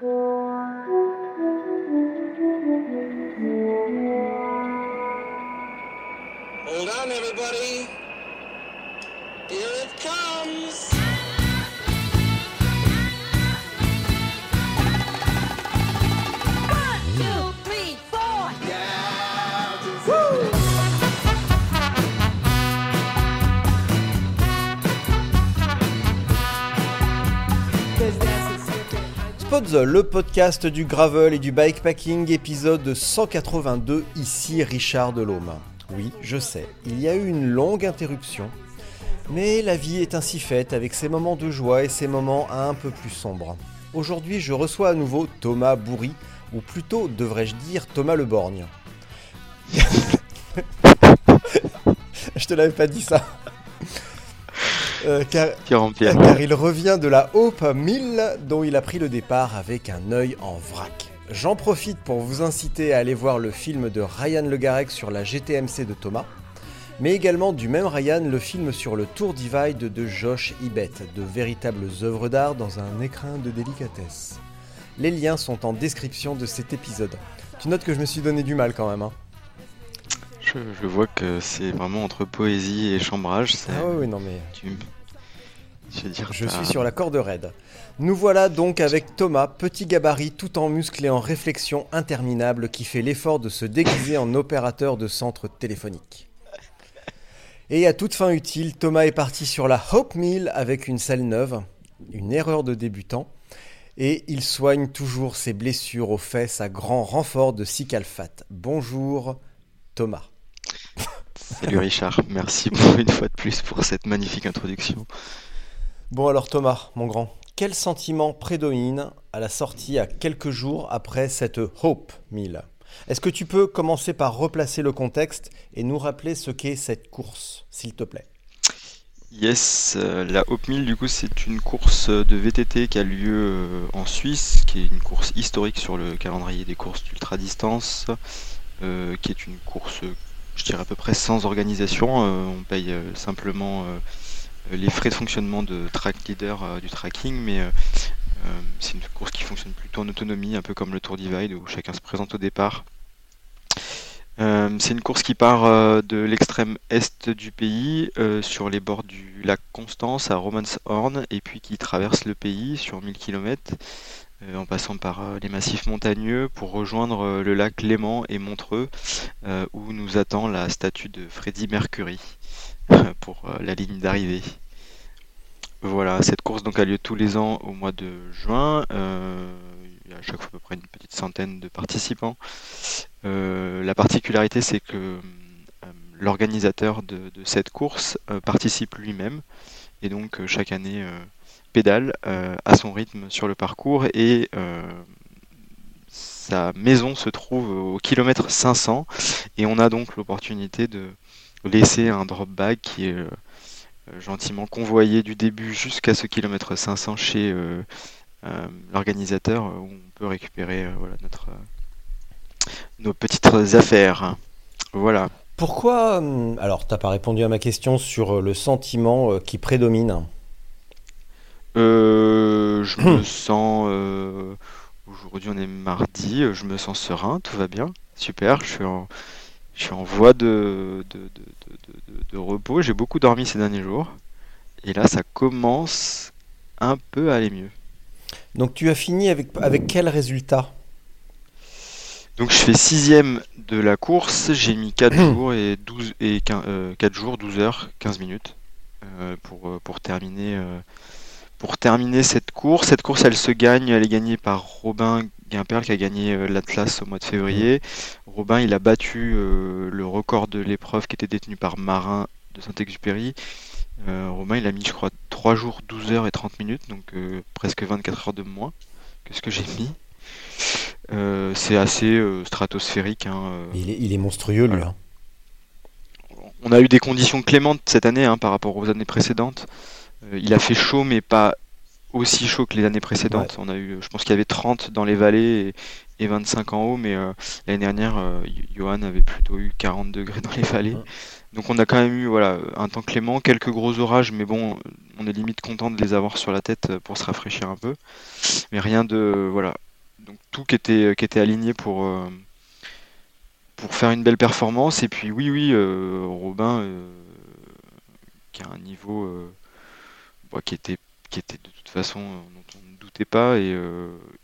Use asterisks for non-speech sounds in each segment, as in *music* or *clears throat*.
Hold on, everybody. Le podcast du gravel et du bikepacking, épisode 182, ici Richard Delhomme. Oui, je sais, il y a eu une longue interruption, mais la vie est ainsi faite avec ses moments de joie et ses moments un peu plus sombres. Aujourd'hui, je reçois à nouveau Thomas Bourri, ou plutôt devrais-je dire Thomas Le Borgne. *laughs* je te l'avais pas dit ça. Euh, car, pierre. car il revient de la Hope 1000 dont il a pris le départ avec un œil en vrac. J'en profite pour vous inciter à aller voir le film de Ryan Le Garec sur la GTMC de Thomas, mais également du même Ryan le film sur le Tour Divide de Josh Ibet, de véritables œuvres d'art dans un écrin de délicatesse. Les liens sont en description de cet épisode. Tu notes que je me suis donné du mal quand même. Hein Je, je vois que c'est vraiment entre poésie et chambrage. ah oui, oui, non mais... tu- je dire, suis sur la corde raide. Nous voilà donc avec Thomas, petit gabarit tout en muscle et en réflexion interminable qui fait l'effort de se déguiser en opérateur de centre téléphonique. Et à toute fin utile, Thomas est parti sur la Hope Mill avec une selle neuve, une erreur de débutant, et il soigne toujours ses blessures aux fesses à grand renfort de cicalfate. Bonjour Thomas. Salut Richard, merci *laughs* pour une fois de plus pour cette magnifique introduction. Bon alors Thomas, mon grand, quel sentiment prédomine à la sortie à quelques jours après cette Hope Mill? Est-ce que tu peux commencer par replacer le contexte et nous rappeler ce qu'est cette course, s'il te plaît? Yes, euh, la Hope 1000 du coup c'est une course de VTT qui a lieu euh, en Suisse, qui est une course historique sur le calendrier des courses d'ultra distance, euh, qui est une course, je dirais à peu près sans organisation. On paye simplement les frais de fonctionnement de track leader euh, du tracking, mais euh, euh, c'est une course qui fonctionne plutôt en autonomie, un peu comme le Tour Divide où chacun se présente au départ. Euh, c'est une course qui part euh, de l'extrême est du pays, euh, sur les bords du lac Constance à Romanshorn, et puis qui traverse le pays sur 1000 km, en passant par euh, les massifs montagneux pour rejoindre euh, le lac Léman et Montreux, euh, où nous attend la statue de Freddie Mercury *laughs* pour euh, la ligne d'arrivée. Voilà, cette course donc a lieu tous les ans au mois de juin. euh, il y a à chaque fois à peu près une petite centaine de participants. Euh, la particularité, c'est que l'organisateur de, de cette course participe lui-même et donc chaque année pédale à son rythme sur le parcours et sa maison se trouve au kilomètre 500 et on a donc l'opportunité de laisser un drop bag qui est euh, gentiment convoyé du début jusqu'à ce kilomètre 500 chez euh, euh, l'organisateur euh, où on peut récupérer euh, voilà, notre, euh, nos petites affaires. Voilà. Pourquoi hum, Alors, t'as pas répondu à ma question sur euh, le sentiment euh, qui prédomine? Euh, je *clears throat* me sens. euh, aujourd'hui, on est mardi. euh, Je me sens serein. Tout va bien. Super. Je suis en, je suis en voie de, de, de, repos. J'ai beaucoup dormi ces derniers jours. Et là, ça commence un peu à aller mieux. Donc, tu as fini avec, avec quel résultat? Donc, je fais sixième de la course. J'ai mis 4 *clears throat* jours et 12 et 15, euh, 4 jours, 12 heures, 15 minutes euh, pour, euh, pour terminer. euh, pour terminer cette course. Cette course, elle se gagne, elle est gagnée par Robin Guimperle qui a gagné euh, l'Atlas au mois de février. Robin, il a battu euh, le record de l'épreuve qui était détenu par Marin de Saint-Exupéry. Euh, Robin, il a mis, je crois, 3 jours, 12 heures et 30 minutes, donc presque 24 heures de moins que ce que j'ai mis. Euh, c'est assez euh, stratosphérique. hein, euh. il est, il est monstrueux, lui. Hein. On a eu des conditions clémentes cette année hein, par rapport aux années précédentes. Il a fait chaud, mais pas aussi chaud que les années précédentes. On a eu, je pense qu'il y avait 30 dans les vallées et 25 en haut, mais l'année dernière, Johan avait plutôt eu 40 degrés dans les vallées. Donc on a quand même eu voilà, un temps clément, quelques gros orages, mais bon, on est limite content de les avoir sur la tête pour se rafraîchir un peu. Mais rien de. Voilà. Donc tout qui était, qui était aligné pour, pour faire une belle performance. Et puis oui, oui, Robin, qui a un niveau bah, qui, était, qui était de toute façon dont on ne doutait pas, et,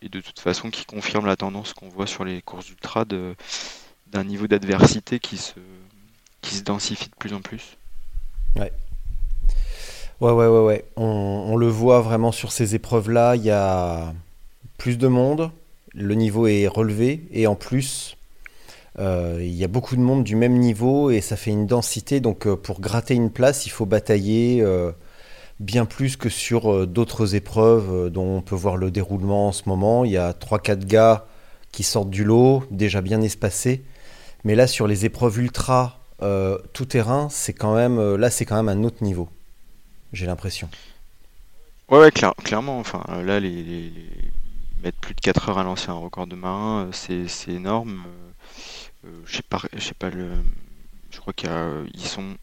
et de toute façon qui confirme la tendance qu'on voit sur les courses d'ultra d'un niveau d'adversité qui se qui se densifie de plus en plus. Ouais. Ouais, ouais, ouais, ouais. On, le voit vraiment sur ces épreuves-là. Il y a plus de monde, le niveau est relevé, et en plus, euh, il y a beaucoup de monde du même niveau, et ça fait une densité. Donc, euh, pour gratter une place, il faut batailler euh, bien plus que sur d'autres épreuves dont on peut voir le déroulement en ce moment. Il y a 3-4 gars qui sortent du lot, déjà bien espacés. Mais là, sur les épreuves ultra euh, tout terrain, c'est quand même euh, là, c'est quand même un autre niveau. J'ai l'impression. Ouais, clairement. Enfin, euh, là, mettre plus de 4 heures à lancer un record de marin, c'est énorme. je sais pas, je sais pas. Je crois qu'ils sont.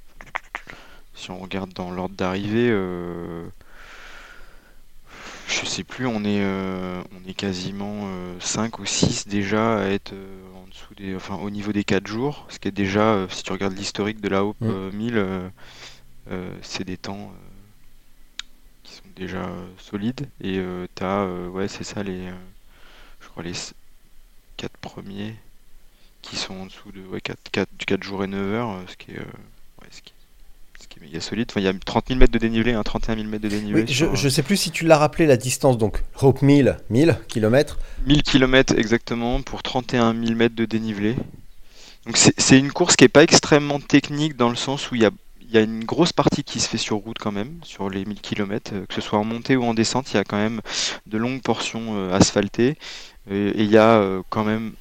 Si on regarde dans l'ordre d'arrivée, je sais plus, on est, on est quasiment 5 ou 6 déjà à être enfin, au niveau des 4 jours, ce qui est déjà, euh, si tu regardes l'historique de la Hope 1000, mm. euh, c'est des temps qui sont déjà solides. Et tu as, ouais, c'est ça, les, je crois, les 4 premiers qui sont en dessous de ouais, 4, 4, 4 jours et 9 heures, ce qui est, qui est méga solide. il y a 30 000 mètres de dénivelé, hein, 31 000 mètres de dénivelé. je, ne sais plus si tu l'as rappelé la distance, donc Hope 1000, 1000 km. 1000 km exactement pour 31 000 mètres de dénivelé. Donc c'est une course qui est pas extrêmement technique dans le sens où il y a, y a, une grosse partie qui se fait sur route quand même, sur les 1000 km, euh, que ce soit en montée ou en descente, il y a quand même de longues portions euh, asphaltées. Et il y a quand même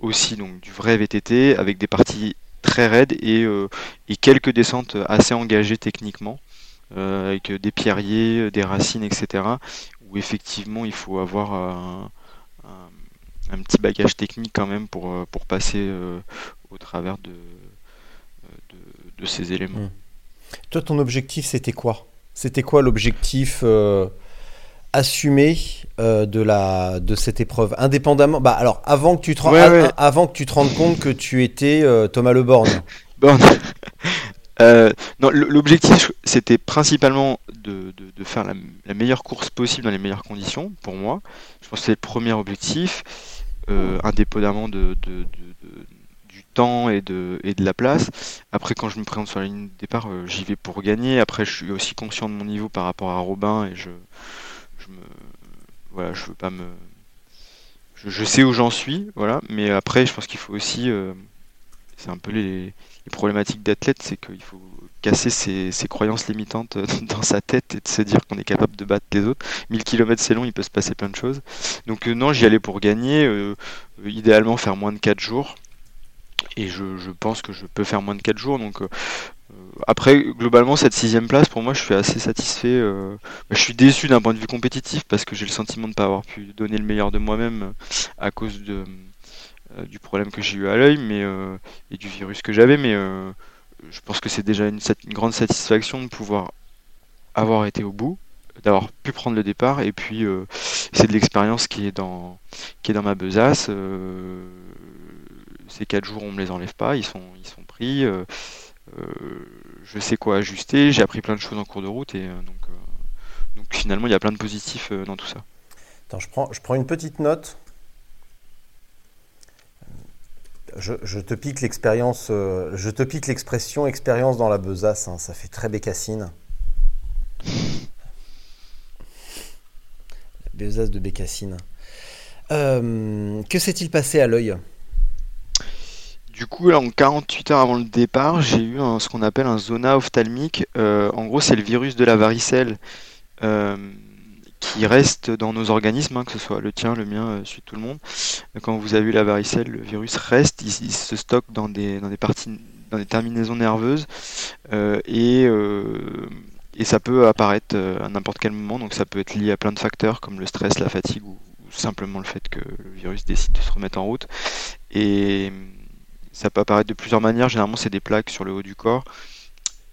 aussi donc, du vrai VTT avec des parties très raide et, euh, et, quelques descentes assez engagées techniquement, euh, avec des pierriers, des racines, etc. Où effectivement il faut avoir un, petit bagage technique quand même pour, euh, pour passer au travers de, de, ces éléments. Hmm. Toi, ton objectif, c'était quoi? C'était quoi l'objectif assumé euh, de la de cette épreuve indépendamment bah alors avant que tu te avant que tu te rendes compte que tu étais euh, Thomas Le *laughs* Borne euh, non l'objectif c'était principalement de, de, faire la, meilleure course possible dans les meilleures conditions pour moi. Je pense que c'est le premier objectif indépendamment de, du temps et de, et de la place. Après quand je me présente sur la ligne de départ j'y vais pour gagner. Après je suis aussi conscient de mon niveau par rapport à Robin et je voilà, je veux pas me, je, sais où j'en suis, voilà, mais après, je pense qu'il faut aussi, euh, c'est un peu les, problématiques d'athlète, c'est qu'il faut casser ses, croyances limitantes *laughs* dans sa tête et de se dire qu'on est capable de battre les autres. 1000 km c'est long, il peut se passer plein de choses. Donc euh, non, j'y allais pour gagner, euh, idéalement faire moins de 4 jours. Et je, je, pense que je peux faire moins de 4 jours, donc après, globalement, cette sixième place, pour moi, je suis assez satisfait. Euh, bah, je suis déçu d'un point de vue compétitif parce que j'ai le sentiment de ne pas avoir pu donner le meilleur de moi-même euh, à cause de, euh, du problème que j'ai eu à l'œil mais et du virus que j'avais. Mais je pense que c'est déjà une, grande satisfaction de pouvoir avoir été au bout, d'avoir pu prendre le départ. Et puis, c'est de l'expérience qui est dans qui est dans ma besace. ces quatre jours, on me les enlève pas, ils sont ils sont pris. Je sais quoi ajuster, j'ai appris plein de choses en cours de route et euh, donc, euh, donc finalement il y a plein de positifs dans tout ça. Attends, je prends, une petite note. Je, te pique l'expérience, je te pique l'expression expérience dans la besace, hein, ça fait très bécassine. La besace de bécassine. que s'est-il passé à l'œil? Du coup, là, en 48 heures avant le départ, j'ai eu ce qu'on appelle un zona ophtalmique. Euh, en gros, c'est le virus de la varicelle euh, qui reste dans nos organismes, hein, que ce soit le tien, le mien, euh, celui de tout le monde. Quand vous avez eu la varicelle, le virus reste, il, se stocke dans des, dans des parties, dans des terminaisons nerveuses et, et ça peut apparaître à n'importe quel moment. Donc, ça peut être lié à plein de facteurs comme le stress, la fatigue ou, simplement le fait que le virus décide de se remettre en route. Ça peut apparaître de plusieurs manières. Généralement, c'est des plaques sur le haut du corps.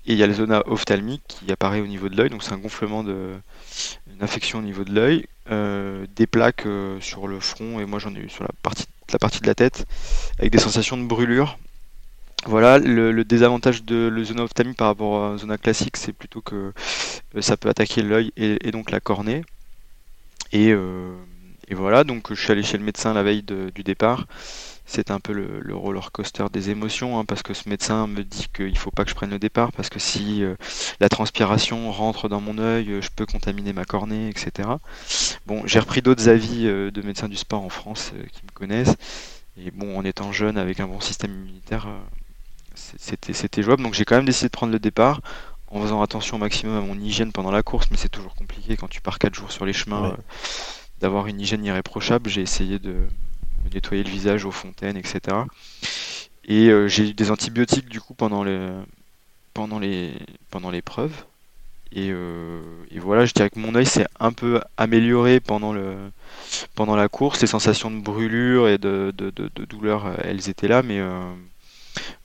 Et il y a la zone ophtalmique qui apparaît au niveau de l'œil, donc c'est un gonflement de une infection au niveau de l'œil, euh, des plaques euh, sur le front et moi j'en ai eu sur la partie, la partie de la tête avec des sensations de brûlure. Voilà, le, désavantage de la zone ophtalmique par rapport à la zone classique, c'est plutôt que euh, ça peut attaquer l'œil et, donc la cornée. Et, voilà, donc je suis allé chez le médecin la veille du départ c'est un peu le, roller coaster des émotions, hein, parce que ce médecin me dit qu'il ne faut pas que je prenne le départ, parce que si euh, la transpiration rentre dans mon œil, euh, je peux contaminer ma cornée, etc. Bon, j'ai repris d'autres avis euh, de médecins du sport en France qui me connaissent, et bon, en étant jeune avec un bon système immunitaire, c'était jouable, donc j'ai quand même décidé de prendre le départ, en faisant attention au maximum à mon hygiène pendant la course, mais c'est toujours compliqué quand tu pars 4 jours sur les chemins. d'avoir une hygiène irréprochable, j'ai essayé de, nettoyer le visage aux fontaines, etc. Et euh, j'ai eu des antibiotiques du coup pendant les pendant les pendant l'épreuve. Et, euh, et, voilà, je dirais que mon œil s'est un peu amélioré pendant le pendant la course. Les sensations de brûlure et de, de, de, douleur, euh, elles étaient là, mais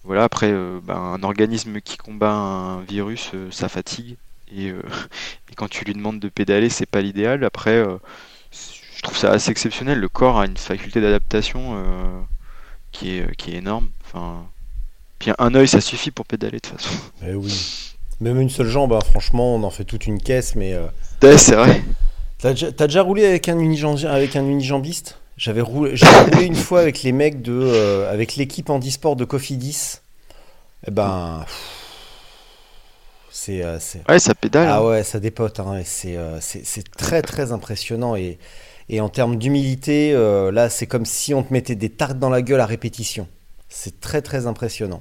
voilà. Après, ben, un organisme qui combat un virus, ça fatigue. Et, *laughs* et, quand tu lui demandes de pédaler, c'est pas l'idéal. Après, je trouve ça assez exceptionnel. Le corps a une faculté d'adaptation euh, qui, est, qui est énorme. Enfin, puis un œil, ça suffit pour pédaler de toute façon. Eh oui. Même une seule jambe, hein, franchement, on en fait toute une caisse, mais. Euh... c'est vrai. T'as déjà, déjà, roulé avec un, avec un unijambiste J'avais roulé, roulé une fois avec les mecs de. Euh, avec l'équipe handisport de Cofidis. Eh ben. C'est, euh, Ouais, ça pédale. Ah hein. ouais, ça dépote. Hein, c'est, c'est très très impressionnant. Et et en termes d'humilité, euh, là, c'est comme si on te mettait des tartes dans la gueule à répétition. C'est très très impressionnant.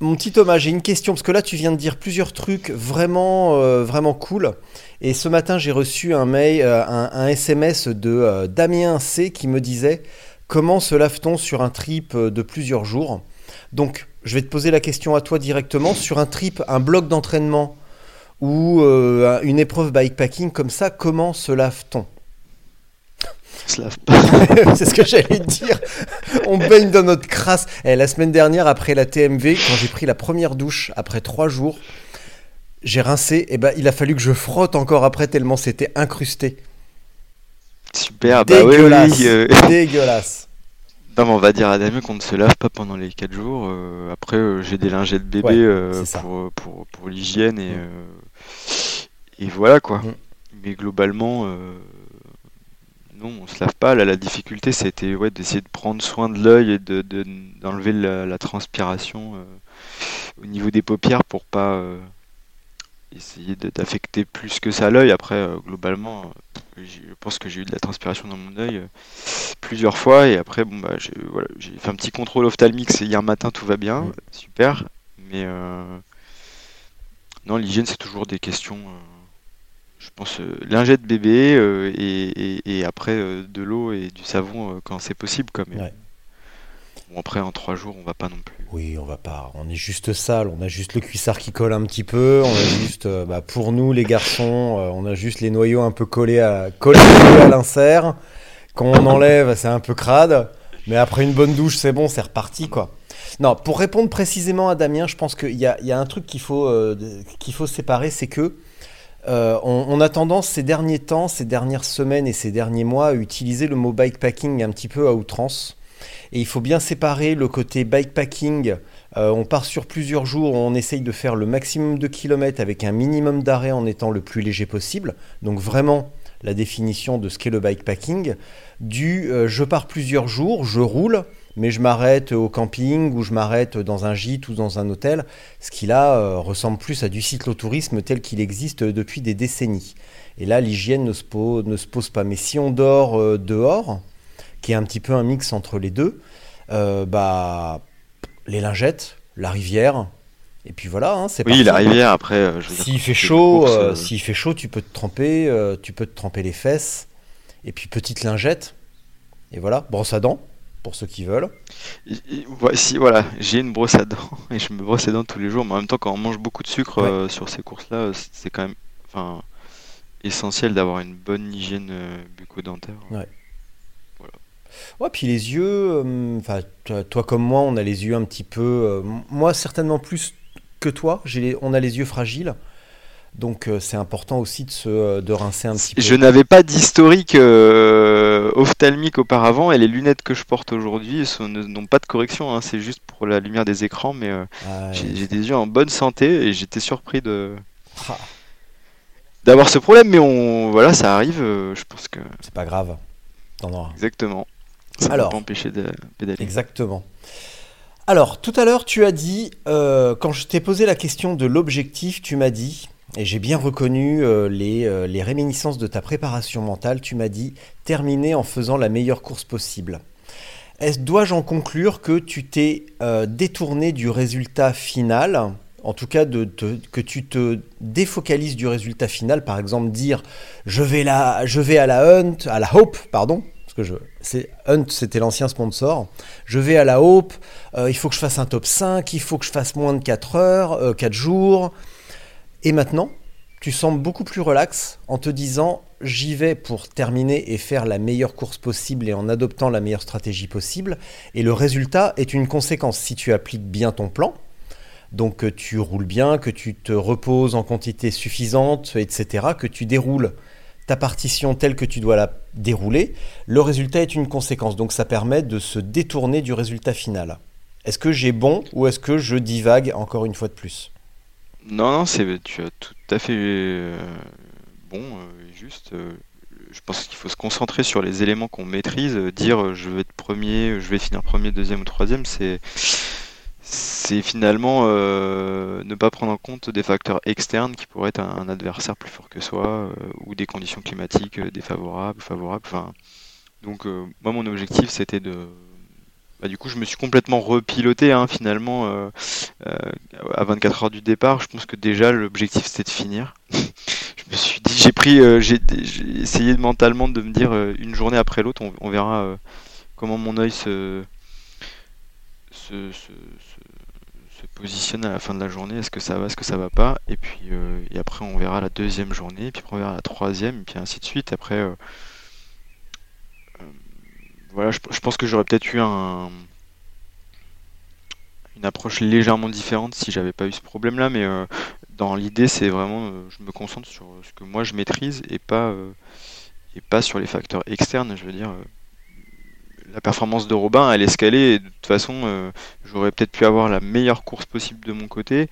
Mon petit Thomas, j'ai une question parce que là, tu viens de dire plusieurs trucs vraiment euh, vraiment cool. Et ce matin, j'ai reçu un mail, euh, un, SMS de Damien C qui me disait comment se lave-t-on sur un trip de plusieurs jours? Donc, je vais te poser la question à toi directement sur un trip, un bloc d'entraînement ou euh, une épreuve bikepacking comme ça, comment se lave-t-on? Se lave pas. *laughs* c'est ce que j'allais dire. On baigne dans notre crasse. Et eh, la semaine dernière, après la TMV, quand j'ai pris la première douche, après trois jours, j'ai rincé. Et eh ben, il a fallu que je frotte encore après tellement c'était incrusté. Super, dégueulasse, bah oui, euh. dégueulasse. Non, mais on va dire à Damien qu'on ne se lave pas pendant les 4 jours. Euh, après, j'ai des lingettes bébé pour, pour, pour l'hygiène et mm. Et voilà quoi. Mm. Mais globalement, euh, non, on se lave pas. Là, la difficulté, c'était ouais, d'essayer de prendre soin de l'œil et de, d'enlever la, transpiration euh, au niveau des paupières pour pas euh, essayer d'affecter plus que ça l'œil. Après, globalement, je pense que j'ai eu de la transpiration dans mon œil plusieurs fois. Et après, bon, bah, j'ai, voilà, j'ai fait un petit contrôle ophtalmique hier matin, tout va bien, mm. super. Mais non, l'hygiène, c'est toujours des questions je pense, euh, lingette bébé euh, et, après euh, de l'eau et du savon quand c'est possible. Quand même. Bon, après, en trois jours, on va pas non plus. Oui, on va pas. On est juste sale. On a juste le cuissard qui colle un petit peu. On a juste, bah, pour nous, les garçons, on a juste les noyaux un peu collés à, collés à l'insert. Quand on enlève, c'est un peu crade. Mais après une bonne douche, c'est bon, c'est reparti, quoi. Non, pour répondre précisément à Damien, je pense qu'il y, a, un truc qu'il faut, qu'il faut séparer, c'est que euh, on, a tendance ces derniers temps, ces dernières semaines et ces derniers mois à utiliser le mot bikepacking un petit peu à outrance. Et il faut bien séparer le côté bikepacking. Euh, on part sur plusieurs jours, on essaye de faire le maximum de kilomètres avec un minimum d'arrêt en étant le plus léger possible. Donc vraiment la définition de ce qu'est le bikepacking. Du euh, je pars plusieurs jours, je roule, mais je m'arrête au camping ou je m'arrête dans un gîte ou dans un hôtel, ce qui là euh, ressemble plus à du cyclotourisme tel qu'il existe depuis des décennies. Et là, l'hygiène ne, se pose, pas. Mais si on dort euh, dehors, qui est un petit peu un mix entre les deux, bah les lingettes, la rivière, et puis voilà, hein, c'est Oui, la rivière après. s'il fait chaud, s'il fait chaud, tu peux te tremper, tu peux te tremper les fesses, et puis petite lingette, et voilà, brosse à dents pour ceux qui veulent. Voici, voilà, j'ai une brosse à dents *laughs* et je me brosse les dents tous les jours, mais en même temps, quand on mange beaucoup de sucre euh, sur ces courses-là, c'est quand même. Enfin, essentiel d'avoir une bonne hygiène euh, bucco-dentaire. Ouais, puis les yeux, euh, enfin, toi, comme moi, on a les yeux un petit peu. euh, moi, certainement plus que toi, j'ai on a les yeux fragiles. Donc, euh, c'est important aussi de se euh, de rincer un petit peu. Je n'avais pas d'historique euh, ophtalmique auparavant et les lunettes que je porte aujourd'hui sont- n'ont pas de correction, hein, c'est juste pour la lumière des écrans, mais euh, Ah, j'ai des yeux en bonne santé et j'étais surpris de Ah, d'avoir ce problème, mais on voilà, ça arrive, je pense que c'est pas grave. T'en auras. exactement. Ça Alors. peut pas empêcher de pédaler. Exactement. Alors, tout à l'heure, tu as dit, euh, quand je t'ai posé la question de l'objectif, tu m'as dit, et j'ai bien reconnu euh, les, euh, les réminiscences de ta préparation mentale, tu m'as dit terminer en faisant la meilleure course possible. Dois-je en conclure que tu t'es détourné du résultat final en tout cas, que tu te défocalises du résultat final, par exemple dire je vais, je vais à la Hunt, à la Hope, pardon, je, c'est, Hunt c'était l'ancien sponsor, je vais à la Hope, euh, il faut que je fasse un top 5, il faut que je fasse moins de 4 heures, euh, 4 jours. Et maintenant, tu sembles beaucoup plus relax en te disant j'y vais pour terminer et faire la meilleure course possible et en adoptant la meilleure stratégie possible. Et le résultat est une conséquence. Si tu appliques bien ton plan, donc que tu roules bien, que tu te reposes en quantité suffisante, etc., que tu déroules ta partition telle que tu dois la dérouler, le résultat est une conséquence. Donc ça permet de se détourner du résultat final. Est-ce que j'ai bon ou est-ce que je divague encore une fois de plus? Non, non, c'est tu as tout à fait euh, bon, euh, juste. euh, je pense qu'il faut se concentrer sur les éléments qu'on maîtrise. euh, dire je vais être premier, je vais finir premier, deuxième ou troisième, c'est c'est finalement euh, ne pas prendre en compte des facteurs externes qui pourraient être un, adversaire plus fort que soi euh, ou des conditions climatiques euh, défavorables, favorables. Donc moi mon objectif c'était de bah, du coup, je me suis complètement repiloté hein, finalement à 24 heures du départ. Je pense que déjà l'objectif c'était de finir. *laughs* je me suis dit, j'ai pris, j'ai essayé mentalement de me dire une journée après l'autre, on, verra comment mon œil se, se- positionne à la fin de la journée. Est-ce que ça va, est-ce que ça va pas Et puis euh, et après on verra la deuxième journée, puis après on verra la troisième, et puis ainsi de suite. Après, euh, euh, voilà, je, je pense que j'aurais peut-être eu un une approche légèrement différente si j'avais pas eu ce problème-là, mais dans l'idée, c'est vraiment, je me concentre sur ce que moi je maîtrise et pas, et pas sur les facteurs externes. Je veux dire, la performance de Robin, elle est escalée et de toute façon, euh, j'aurais peut-être pu avoir la meilleure course possible de mon côté.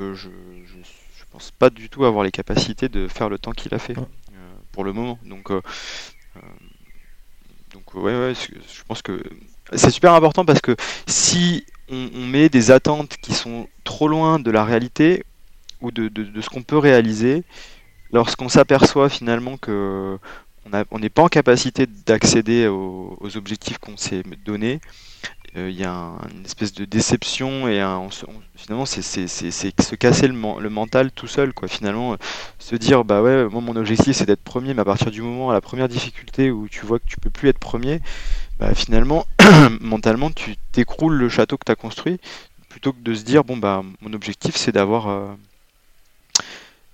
Euh, je, je, je pense pas du tout avoir les capacités de faire le temps qu'il a fait euh, pour le moment. Donc, donc ouais, ouais, je je pense que c'est super important parce que si on, on met des attentes qui sont trop loin de la réalité ou de, de- de ce qu'on peut réaliser, lorsqu'on s'aperçoit finalement que on n'est pas en capacité d'accéder aux, objectifs qu'on s'est donnés, euh, il y a un- une espèce de déception et finalement c'est se casser le mental tout seul quoi. Finalement euh, se dire bah ouais moi mon objectif c'est d'être premier mais à partir du moment à la première difficulté où tu vois que tu peux plus être premier bah finalement *clears throat* mentalement tu t'écroules le château que tu as construit plutôt que de se dire bon bah mon objectif c'est d'avoir euh,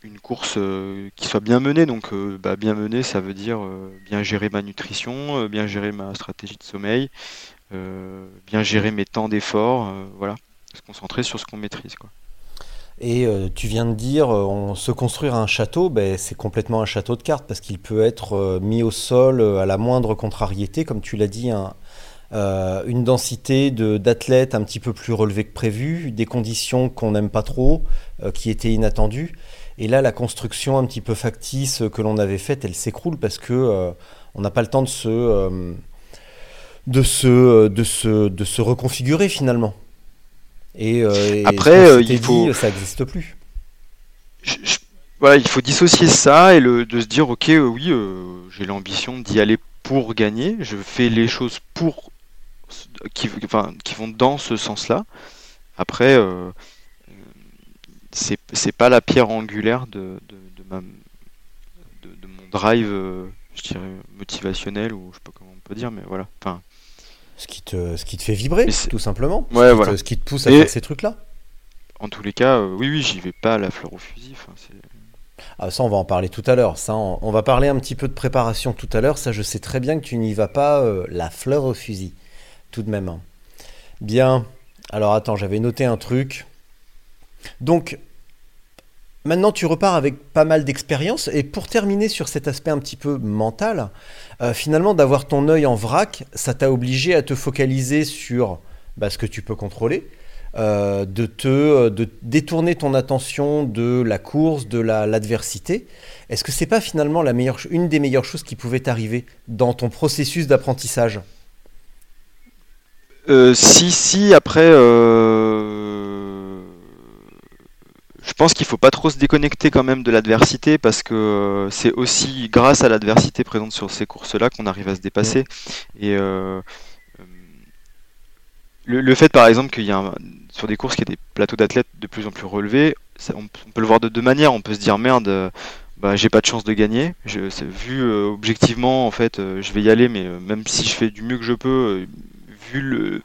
une course euh, qui soit bien menée. Donc euh, bah, bien menée ça veut dire euh, bien gérer ma nutrition bien gérer ma stratégie de sommeil bien gérer mes temps d'effort voilà. Se concentrer sur ce qu'on maîtrise quoi. Et tu viens de dire, on, se construire un château, ben, c'est complètement un château de cartes parce qu'il peut être mis au sol à la moindre contrariété, comme tu l'as dit, un- une densité de- d'athlètes un petit peu plus relevée que prévu, des conditions qu'on n'aime pas trop, qui étaient inattendues. Et là, la construction un petit peu factice que l'on avait faite, elle s'écroule parce que euh, on n'a pas le temps de se, euh, de se, de se, de se reconfigurer finalement. Et, euh, et Après, il faut- dit, ça n'existe plus. je- je- voilà, il faut dissocier ça et le, de se dire, ok, oui, j'ai l'ambition d'y aller pour gagner, je fais les choses pour, qui, enfin, qui vont dans ce sens-là. Après, euh, c'est c'est pas la pierre angulaire de, de, de ma, de, de mon drive, euh, je dirais, motivationnel, ou je sais pas comment on peut dire, mais voilà. Enfin, Ce qui te, ce qui te fait vibrer, tout simplement. Ce qui te- voilà. ce qui te pousse à Et- faire ces trucs-là. en tous les cas, euh, oui, oui, j'y vais pas à la fleur au fusil. Enfin, c'est- Ah, ça, on va en parler tout à l'heure. Ça, on, on va parler un petit peu de préparation tout à l'heure. Ça, je sais très bien que tu n'y vas pas euh, la fleur au fusil, tout de même. Bien. Alors, attends, j'avais noté un truc. Donc, maintenant, tu repars avec pas mal d'expérience. Et pour terminer sur cet aspect un petit peu mental, euh, finalement, d'avoir ton œil en vrac, ça t'a obligé à te focaliser sur bah, ce que tu peux contrôler, euh, de te de détourner ton attention de la course, de la- l'adversité. Est-ce que c'est pas finalement la meilleure, une des meilleures choses qui pouvait t'arriver dans ton processus d'apprentissage? Euh, si, si, après, euh, je pense qu'il faut pas trop se déconnecter quand même de l'adversité parce que euh, c'est aussi grâce à l'adversité présente sur ces courses-là qu'on arrive à se dépasser. Et euh, euh, le, le fait, par exemple, qu'il y a un- sur des courses qui y a des plateaux d'athlètes de plus en plus relevés, ça- on, on peut le voir de deux manières. On peut se dire merde, euh, bah, j'ai pas de chance de gagner. Je, vu euh, objectivement, en fait, euh, je vais y aller, mais euh, même si je fais du mieux que je peux, vu le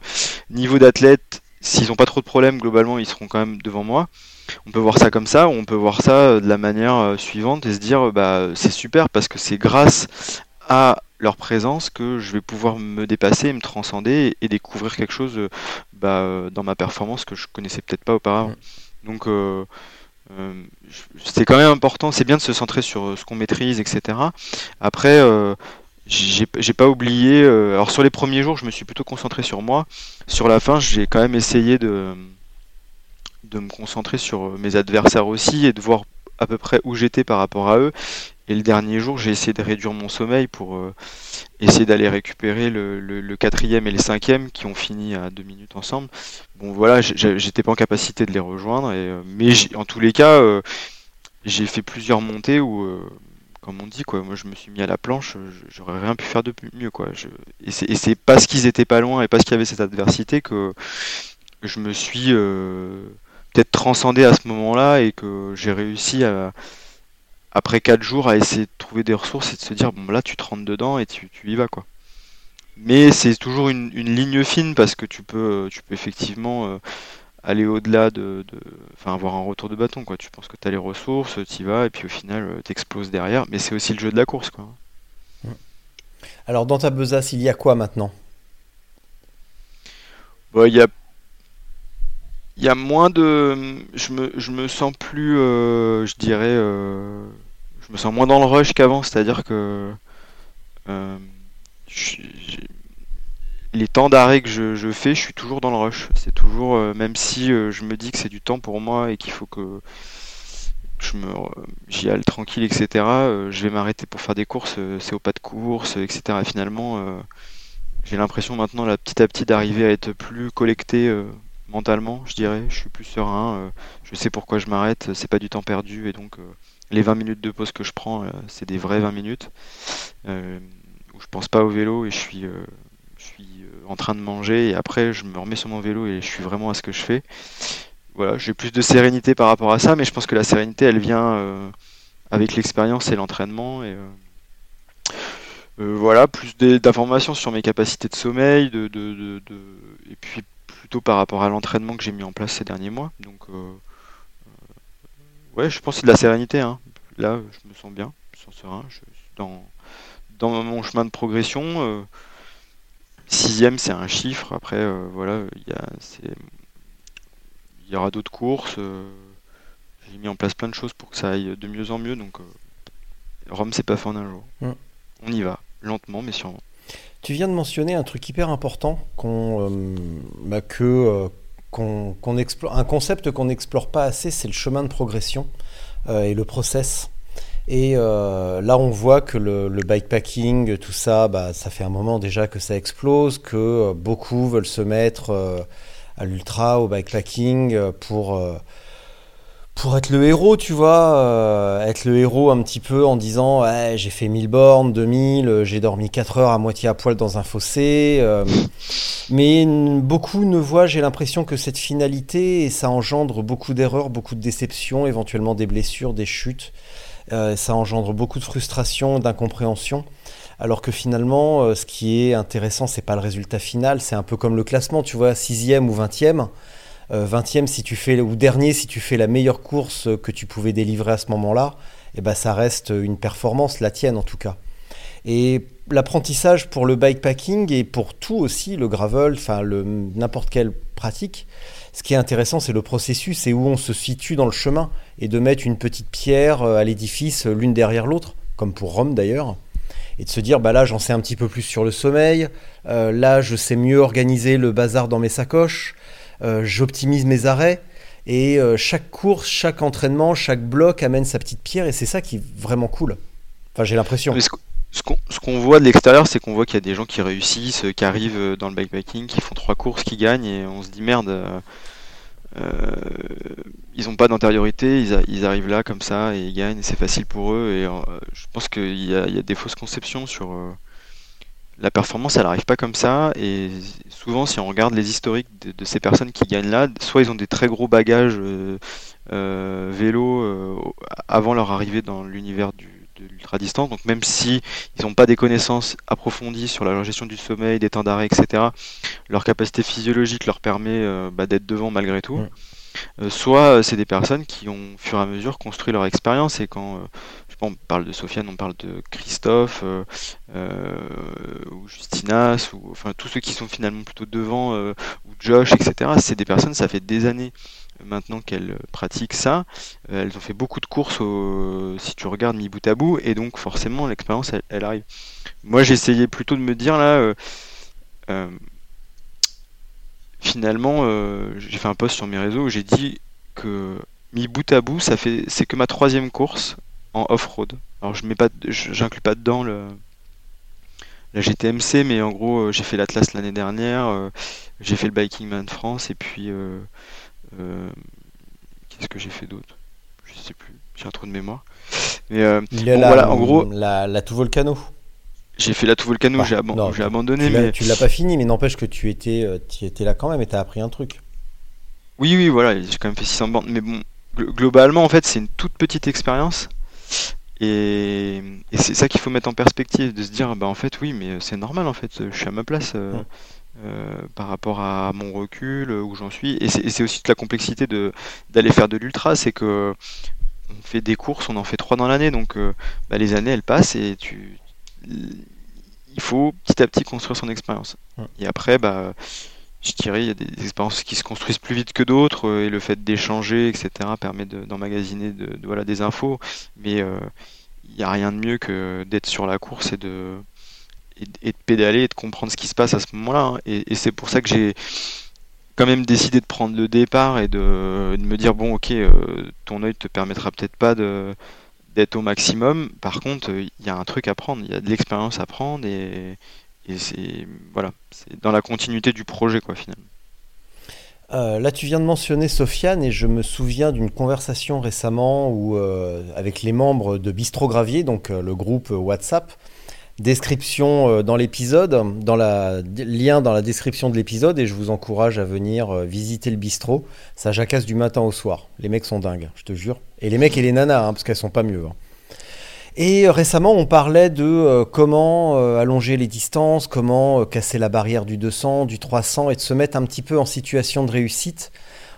niveau d'athlète, s'ils ont pas trop de problèmes, globalement, ils seront quand même devant moi. On peut voir ça comme ça, ou on peut voir ça euh, de la manière euh, suivante et se dire, bah, c'est super parce que c'est grâce à leur présence que je vais pouvoir me dépasser, me transcender et, découvrir quelque chose euh, bah, dans ma performance que je connaissais peut-être pas auparavant. Donc, euh, euh, je- c'est quand même important, c'est bien de se centrer sur ce qu'on maîtrise, etc. Après, euh, j'ai pas oublié. alors sur les premiers jours, je me suis plutôt concentré sur moi. Sur la fin, j'ai quand même essayé de de me concentrer sur euh, mes adversaires aussi et de voir à peu près où j'étais par rapport à eux. Et le dernier jour, j'ai essayé de réduire mon sommeil pour euh, essayer d'aller récupérer le, quatrième et le cinquième qui ont fini à deux minutes ensemble. Bon voilà, j'étais pas en capacité de les rejoindre, euh, mais en tous les cas, j'ai fait plusieurs montées où, comme on dit, quoi, moi je me suis mis à la planche, j'aurais rien pu faire de mieux, et c'est parce qu'ils étaient pas loin et parce qu'il y avait cette adversité que je me suis peut-être transcendé à ce moment-là et que j'ai réussi à, après quatre jours, à essayer de trouver des ressources et de se dire, bon là tu te rentres dedans et tu, tu y vas, quoi. Mais c'est toujours une, une ligne fine parce que tu peux, tu peux effectivement euh, aller au-delà de, de- enfin avoir un retour de bâton quoi. Tu penses que tu as les ressources, tu y vas et puis au final euh, t'exploses derrière. Mais c'est aussi le jeu de la course quoi. Alors, dans ta besace, il y a quoi maintenant? Bon, il y a, il y a moins de, je me, je me sens plus, euh, je dirais, euh, je me sens moins dans le rush qu'avant. C'est-à-dire que euh, les temps d'arrêt que je, fais, je suis toujours dans le rush. C'est toujours, même si je me dis que c'est du temps pour moi et qu'il faut que je me, j'y aille tranquille, etc. je vais m'arrêter pour faire des courses, c'est au pas de course, etc. Et finalement, j'ai l'impression maintenant, là, petit à petit, d'arriver à être plus collecté mentalement, je dirais. Je suis plus serein, euh, je sais pourquoi je m'arrête, c'est pas du temps perdu, et donc euh, les 20 minutes de pause que je prends, euh, c'est des vrais 20 minutes où je pense pas au vélo et je suis, en train de manger, et après je me remets sur mon vélo et je suis vraiment à ce que je fais. Voilà, j'ai plus de sérénité par rapport à ça, mais je pense que la sérénité, elle vient avec l'expérience et l'entraînement. Et voilà, plus d'informations sur mes capacités de sommeil, de- et puis plutôt par rapport à l'entraînement que j'ai mis en place ces derniers mois. Donc, euh, euh, ouais, je pense que c'est de la sérénité. Hein. Là, je me sens bien, je me sens serein. Je suis dans, dans mon chemin de progression. euh, sixième, c'est un chiffre. Après, voilà, il y a, c'est il y aura d'autres courses. euh, j'ai mis en place plein de choses pour que ça aille de mieux en mieux. Donc, euh, Rome, c'est pas fait en un jour. Mm. On y va, lentement, mais sûrement. Tu viens de mentionner un truc hyper important qu'on, euh, bah, que, euh, qu'on, explore, un concept qu'on n'explore pas assez, c'est le chemin de progression euh, et le process. Et là, on voit que le, le bikepacking, tout ça, bah, ça fait un moment déjà que ça explose, que beaucoup veulent se mettre à l'ultra, au bikepacking, pour, pour être le héros, tu vois, euh, être le héros un petit peu en disant j'ai fait 1000 bornes, 2000, euh, j'ai dormi 4 heures à moitié à poil dans un fossé. euh, mais beaucoup ne voient, j'ai l'impression, que cette finalité ça engendre beaucoup d'erreurs, beaucoup de déceptions, éventuellement des blessures, des chutes. Ça engendre beaucoup de frustration, d'incompréhension. Alors que finalement, ce qui est intéressant, c'est pas le résultat final, c'est un peu comme le classement, tu vois, sixième ou vingtième. Euh, 20e si tu fais ou dernier si tu fais la meilleure course que tu pouvais délivrer à ce moment-là, et ben ça reste une performance, la tienne en tout cas. Et l'apprentissage pour le bikepacking et pour tout aussi, le gravel, enfin n'importe quelle pratique, ce qui est intéressant, c'est le processus et où on se situe dans le chemin et de mettre une petite pierre euh, à l'édifice l'une derrière l'autre, comme pour Rome d'ailleurs, et de se dire bah là j'en sais un petit peu plus sur le sommeil, euh, là je sais mieux organiser le bazar dans mes sacoches, euh, j'optimise mes arrêts. Et chaque course, chaque entraînement, chaque bloc amène sa petite pierre et c'est ça qui est vraiment cool. Enfin, j'ai l'impression ce qu'on voit de l'extérieur, c'est qu'on voit qu'il y a des gens qui réussissent, euh, qui arrivent euh, dans le bikepacking, qui font trois courses, qui gagnent, et on se dit merde, euh, ils n'ont pas d'antériorité, ils, arrivent là comme ça et ils gagnent, c'est facile pour eux. Et je pense qu'il y, a des fausses conceptions sur la performance, elle n'arrive pas comme ça. Et souvent, si on regarde les historiques de, ces personnes qui gagnent là, soit ils ont des très gros bagages vélo avant leur arrivée dans l'univers du de l'ultra-distance. Donc même si ils n'ont pas des connaissances approfondies sur la gestion du sommeil, des temps d'arrêt, etc., leur capacité physiologique leur permet euh, bah, d'être devant malgré tout. Euh, soit euh, c'est des personnes qui ont, au fur et à mesure, construit leur expérience et quand on parle de Sofiane, on parle de Christophe ou Justinas ou enfin tous ceux qui sont finalement plutôt devant ou Josh, etc. C'est des personnes, ça fait des années maintenant qu'elles pratiquent ça. Euh, elles ont fait beaucoup de courses si tu regardes mi bout à bout, et donc forcément l'expérience elle, arrive. Moi j'essayais plutôt de me dire là, euh, euh, finalement j'ai fait un post sur mes réseaux où j'ai dit que mi bout à bout ça fait c'est que ma troisième course en off-road. Alors je mets pas, j'inclus pas dedans le la GTMC, mais en gros j'ai fait l'Atlas l'année dernière, j'ai fait le Biking Man France et puis euh, qu'est-ce que j'ai fait d'autre? Je sais plus, j'ai un trou de mémoire. Mais euh, voilà, en gros, la, la tout volcano. J'ai fait la tout volcano, bah, j'ai abandonné. Tu mais tu l'as pas fini, mais n'empêche que tu étais, euh, tu étais là quand même et tu as appris un truc. Oui, oui, voilà, j'ai quand même fait 600 bandes. Mais bon, globalement, en fait, c'est une toute petite expérience. Et, c'est ça qu'il faut mettre en perspective, de se dire, bah en fait, oui, mais c'est normal, en fait, je suis à ma place. Euh, par rapport à mon recul, euh, où j'en suis. Et c'est aussi toute la complexité d'aller faire de l'ultra, c'est que on fait des courses, on en fait trois dans l'année, donc euh, bah, les années elles passent et tu, il faut petit à petit construire son expérience. Et après, bah, je dirais, il y a des expériences qui se construisent plus vite que d'autres, et le fait d'échanger, etc., permet d'emmagasiner de, voilà, des infos, mais il n'y a rien de mieux que d'être sur la course et de, et, de pédaler et de comprendre ce qui se passe à ce moment-là. Hein. Et, c'est pour ça que j'ai quand même décidé de prendre le départ et de, me dire bon ok euh, ton œil te permettra peut-être pas de d'être au maximum par contre il y a un truc à prendre il y a de l'expérience à prendre et, c'est voilà c'est dans la continuité du projet quoi finalement euh, là, tu viens de mentionner Sofiane et je me souviens d'une conversation récemment où, euh, avec les membres de Bistro Gravier, donc le groupe WhatsApp, description euh, dans l'épisode, dans la lien dans la description de l'épisode et je vous encourage à venir euh, visiter le bistrot. Ça jacasse du matin au soir. Les mecs sont dingues, je te jure. Et les mecs et les nanas, hein, parce qu'elles sont pas mieux. Hein. Et euh, récemment, on parlait de comment allonger les distances, comment casser la barrière du 200, du 300 et de se mettre un petit peu en situation de réussite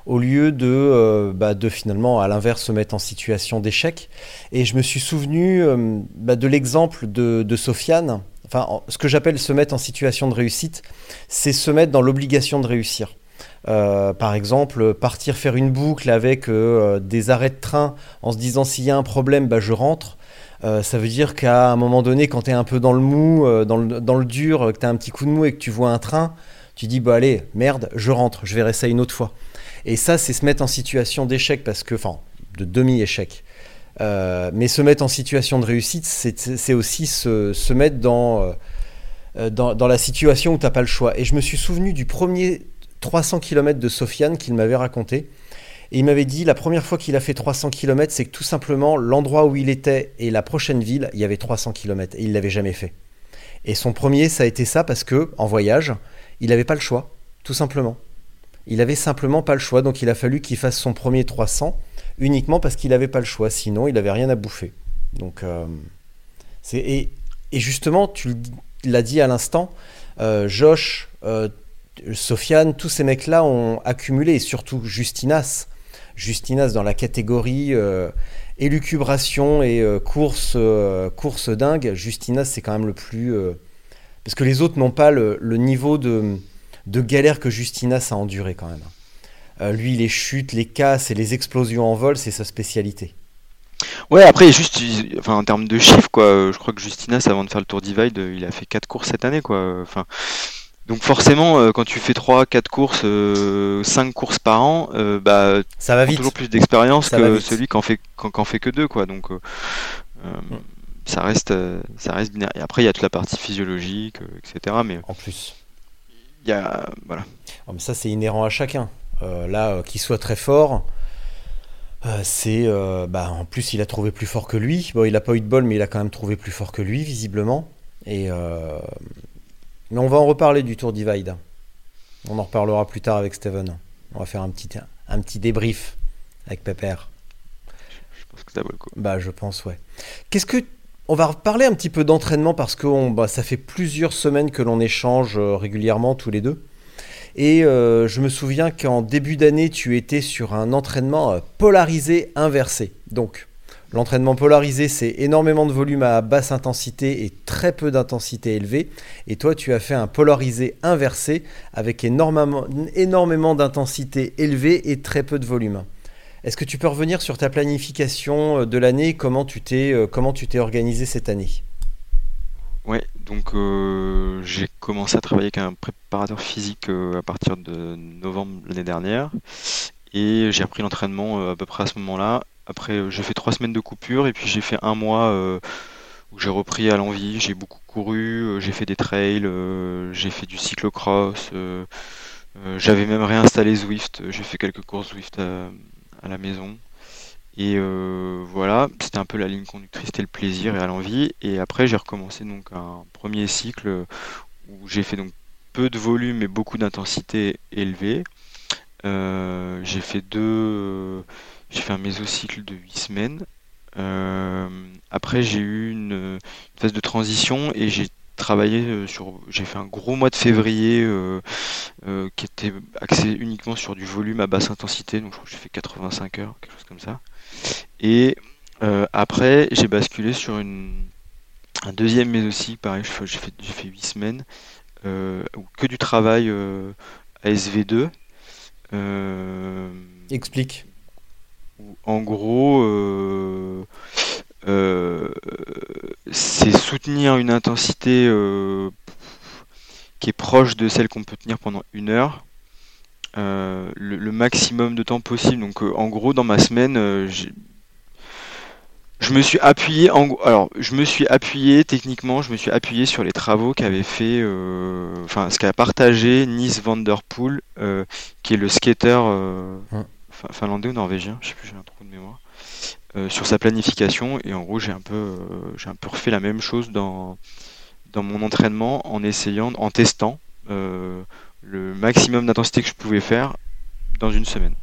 au lieu de, euh, bah, finalement, à l'inverse, se mettre en situation d'échec. Et je me suis souvenu euh, bah, de l'exemple de, Sofiane. Enfin, ce que j'appelle se mettre en situation de réussite, c'est se mettre dans l'obligation de réussir. Euh, par exemple, partir faire une boucle avec des arrêts de train en se disant s'il y a un problème, bah, je rentre. Ça veut dire qu'à un moment donné, quand tu es un peu dans le mou, dans, le, dans, le, dur, que tu as un petit coup de mou et que tu vois un train, tu dis bah allez, merde, je rentre, je verrai ça une autre fois. Et ça, c'est se mettre en situation d'échec, parce que, enfin, de demi-échec. Euh, mais se mettre en situation de réussite, c'est aussi se, mettre dans, euh, dans, la situation où tu n'as pas le choix. Et je me suis souvenu du premier 300 km de Sofiane qu'il m'avait raconté. Et il m'avait dit, la première fois qu'il a fait 300 km, c'est que tout simplement, l'endroit où il était et la prochaine ville, il y avait 300 km. Et il l'avait jamais fait. Et son premier, ça a été ça parce que, en voyage, il n'avait pas le choix, tout simplement. Il avait simplement pas le choix, donc il a fallu qu'il fasse son premier 300 uniquement parce qu'il n'avait pas le choix, sinon il n'avait rien à bouffer. Donc, euh, et, justement, tu l'as dit à l'instant, euh, Josh, euh, Sofiane, tous ces mecs-là ont accumulé, et surtout Justinas, Justinas dans la catégorie élucubration et euh, course, euh, course dingue, Justina, c'est quand même le plus. euh, parce que les autres n'ont pas le, niveau de, galère que Justinas a enduré quand même. Euh, lui, les chutes, les casses et les explosions en vol, c'est sa spécialité. Ouais, après, juste, enfin, en termes de chiffres, quoi, euh, je crois que Justinas, avant de faire le Tour Divide, euh, il a fait 4 courses cette année, quoi. euh, Enfin, donc forcément, euh, quand tu fais 3, 4 courses, euh, 5 courses par an, euh, bah, Ça va t'as vite. toujours plus d'expérience que celui qui en fait, en- fait que 2, quoi. Donc, euh, euh, Mm. ça reste, euh, ça reste binaire. Et après, il y a toute la partie physiologique, euh, etc. Mais En plus. il y a, voilà. Oh, mais ça, c'est inhérent à chacun. Euh, là, euh, qu'il soit très fort, euh, c'est. euh, bah, en plus, il a trouvé plus fort que lui. Bon, il a pas eu de bol, mais il a quand même trouvé plus fort que lui, visiblement. Et, euh, Mais on va en reparler du Tour Divide. On en reparlera plus tard avec Steven. On va faire un petit, un petit débrief avec Pépère. Je pense que ça vaut le coup. Bah, je pense, ouais. Qu'est-ce que. On va reparler un petit peu d'entraînement parce que on- bah, ça fait plusieurs semaines que l'on échange euh, régulièrement tous les deux. Et euh, je me souviens qu'en début d'année, tu étais sur un entraînement euh, polarisé inversé. Donc, l'entraînement polarisé, c'est énormément de volume à basse intensité et très peu d'intensité élevée. Et toi, tu as fait un polarisé inversé avec énormément, d'intensité élevée et très peu de volume. Est-ce que tu peux revenir sur ta planification euh, de l'année? Comment tu t'es euh, comment tu t'es organisé cette année? Ouais, donc euh, j'ai commencé à travailler avec un préparateur physique à partir de novembre l'année dernière et j'ai repris l'entraînement à peu près à ce moment-là. Après, euh, j'ai fait trois semaines de coupure et puis j'ai fait un mois euh, où j'ai repris à l'envie. J'ai beaucoup couru, euh, j'ai fait des trails, j'ai fait du cyclocross, j'avais même réinstallé Zwift. J'ai fait quelques courses Zwift à, la maison. Et voilà, c'était un peu la ligne conductrice, c'était le plaisir et à l'envie. Et après, j'ai recommencé donc un premier cycle où j'ai fait donc peu de volume et beaucoup d'intensité élevée. J'ai fait deux, j'ai fait un mésocycle de 8 semaines. Euh, après, j'ai eu une, phase de transition et j'ai travaillé euh, sur, j'ai fait un gros mois de février euh, qui était axé uniquement sur du volume à basse intensité. Donc, je crois que j'ai fait 85 heures, quelque chose comme ça. Et après, j'ai basculé sur une, un deuxième mésocycle, pareil, j'ai fait, fait 8 semaines, que du travail à SV2. euh, Explique. En gros, euh, euh, c'est soutenir une intensité euh, qui est proche de celle qu'on peut tenir pendant une heure. le, maximum de temps possible. Donc, en gros, dans ma semaine, je me suis appuyé. Alors, je me suis appuyé techniquement. Je me suis appuyé sur les travaux qu'avait fait, enfin, ce qu'a partagé Nice Van Der Poel, euh, qui est le skater. Fin- finlandais ou norvégien, je sais plus, j'ai un trou de mémoire, euh, sur sa planification. Et en gros, j'ai un peu, euh, j'ai un peu refait la même chose dans dans mon entraînement en essayant, en testant euh, le maximum d'intensité que je pouvais faire dans une semaine.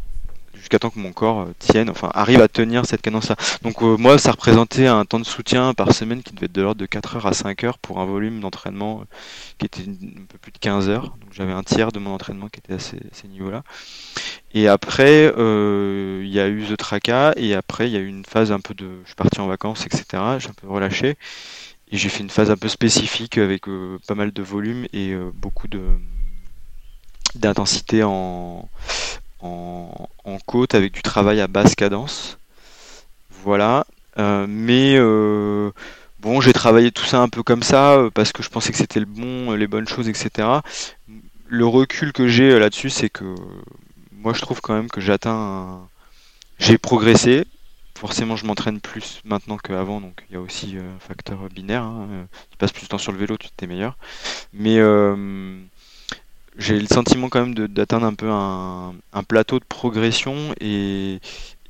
Jusqu'à temps que mon corps tienne, enfin arrive à tenir cette cadence-là. Donc moi, ça représentait un temps de soutien par semaine qui devait être de l'ordre de 4 heures à 5 heures pour un volume d'entraînement qui était un peu plus de 15 heures. Donc j'avais un tiers de mon entraînement qui était à ces niveaux-là. Et après, euh, il y a eu The Traca, et après, il y a eu une phase un peu de... Je suis parti en vacances, etc. J'ai un peu relâché. Et j'ai fait une phase un peu spécifique avec euh, pas mal de volume et euh, beaucoup de d'intensité en, en, en côte avec du travail à basse cadence. Voilà. Mais bon, j'ai travaillé tout ça un peu comme ça parce que je pensais que c'était le bon, les bonnes choses, etc. Le recul que j'ai là-dessus, c'est que moi je trouve quand même que j'atteins J'ai progressé. Forcément, je m'entraîne plus maintenant qu'avant, donc il y a aussi euh, un facteur binaire. Hein. euh, Tu passes plus de temps sur le vélo, tu t'es meilleur. Mais euh, j'ai le sentiment quand même d'atteindre un peu un, plateau de progression et,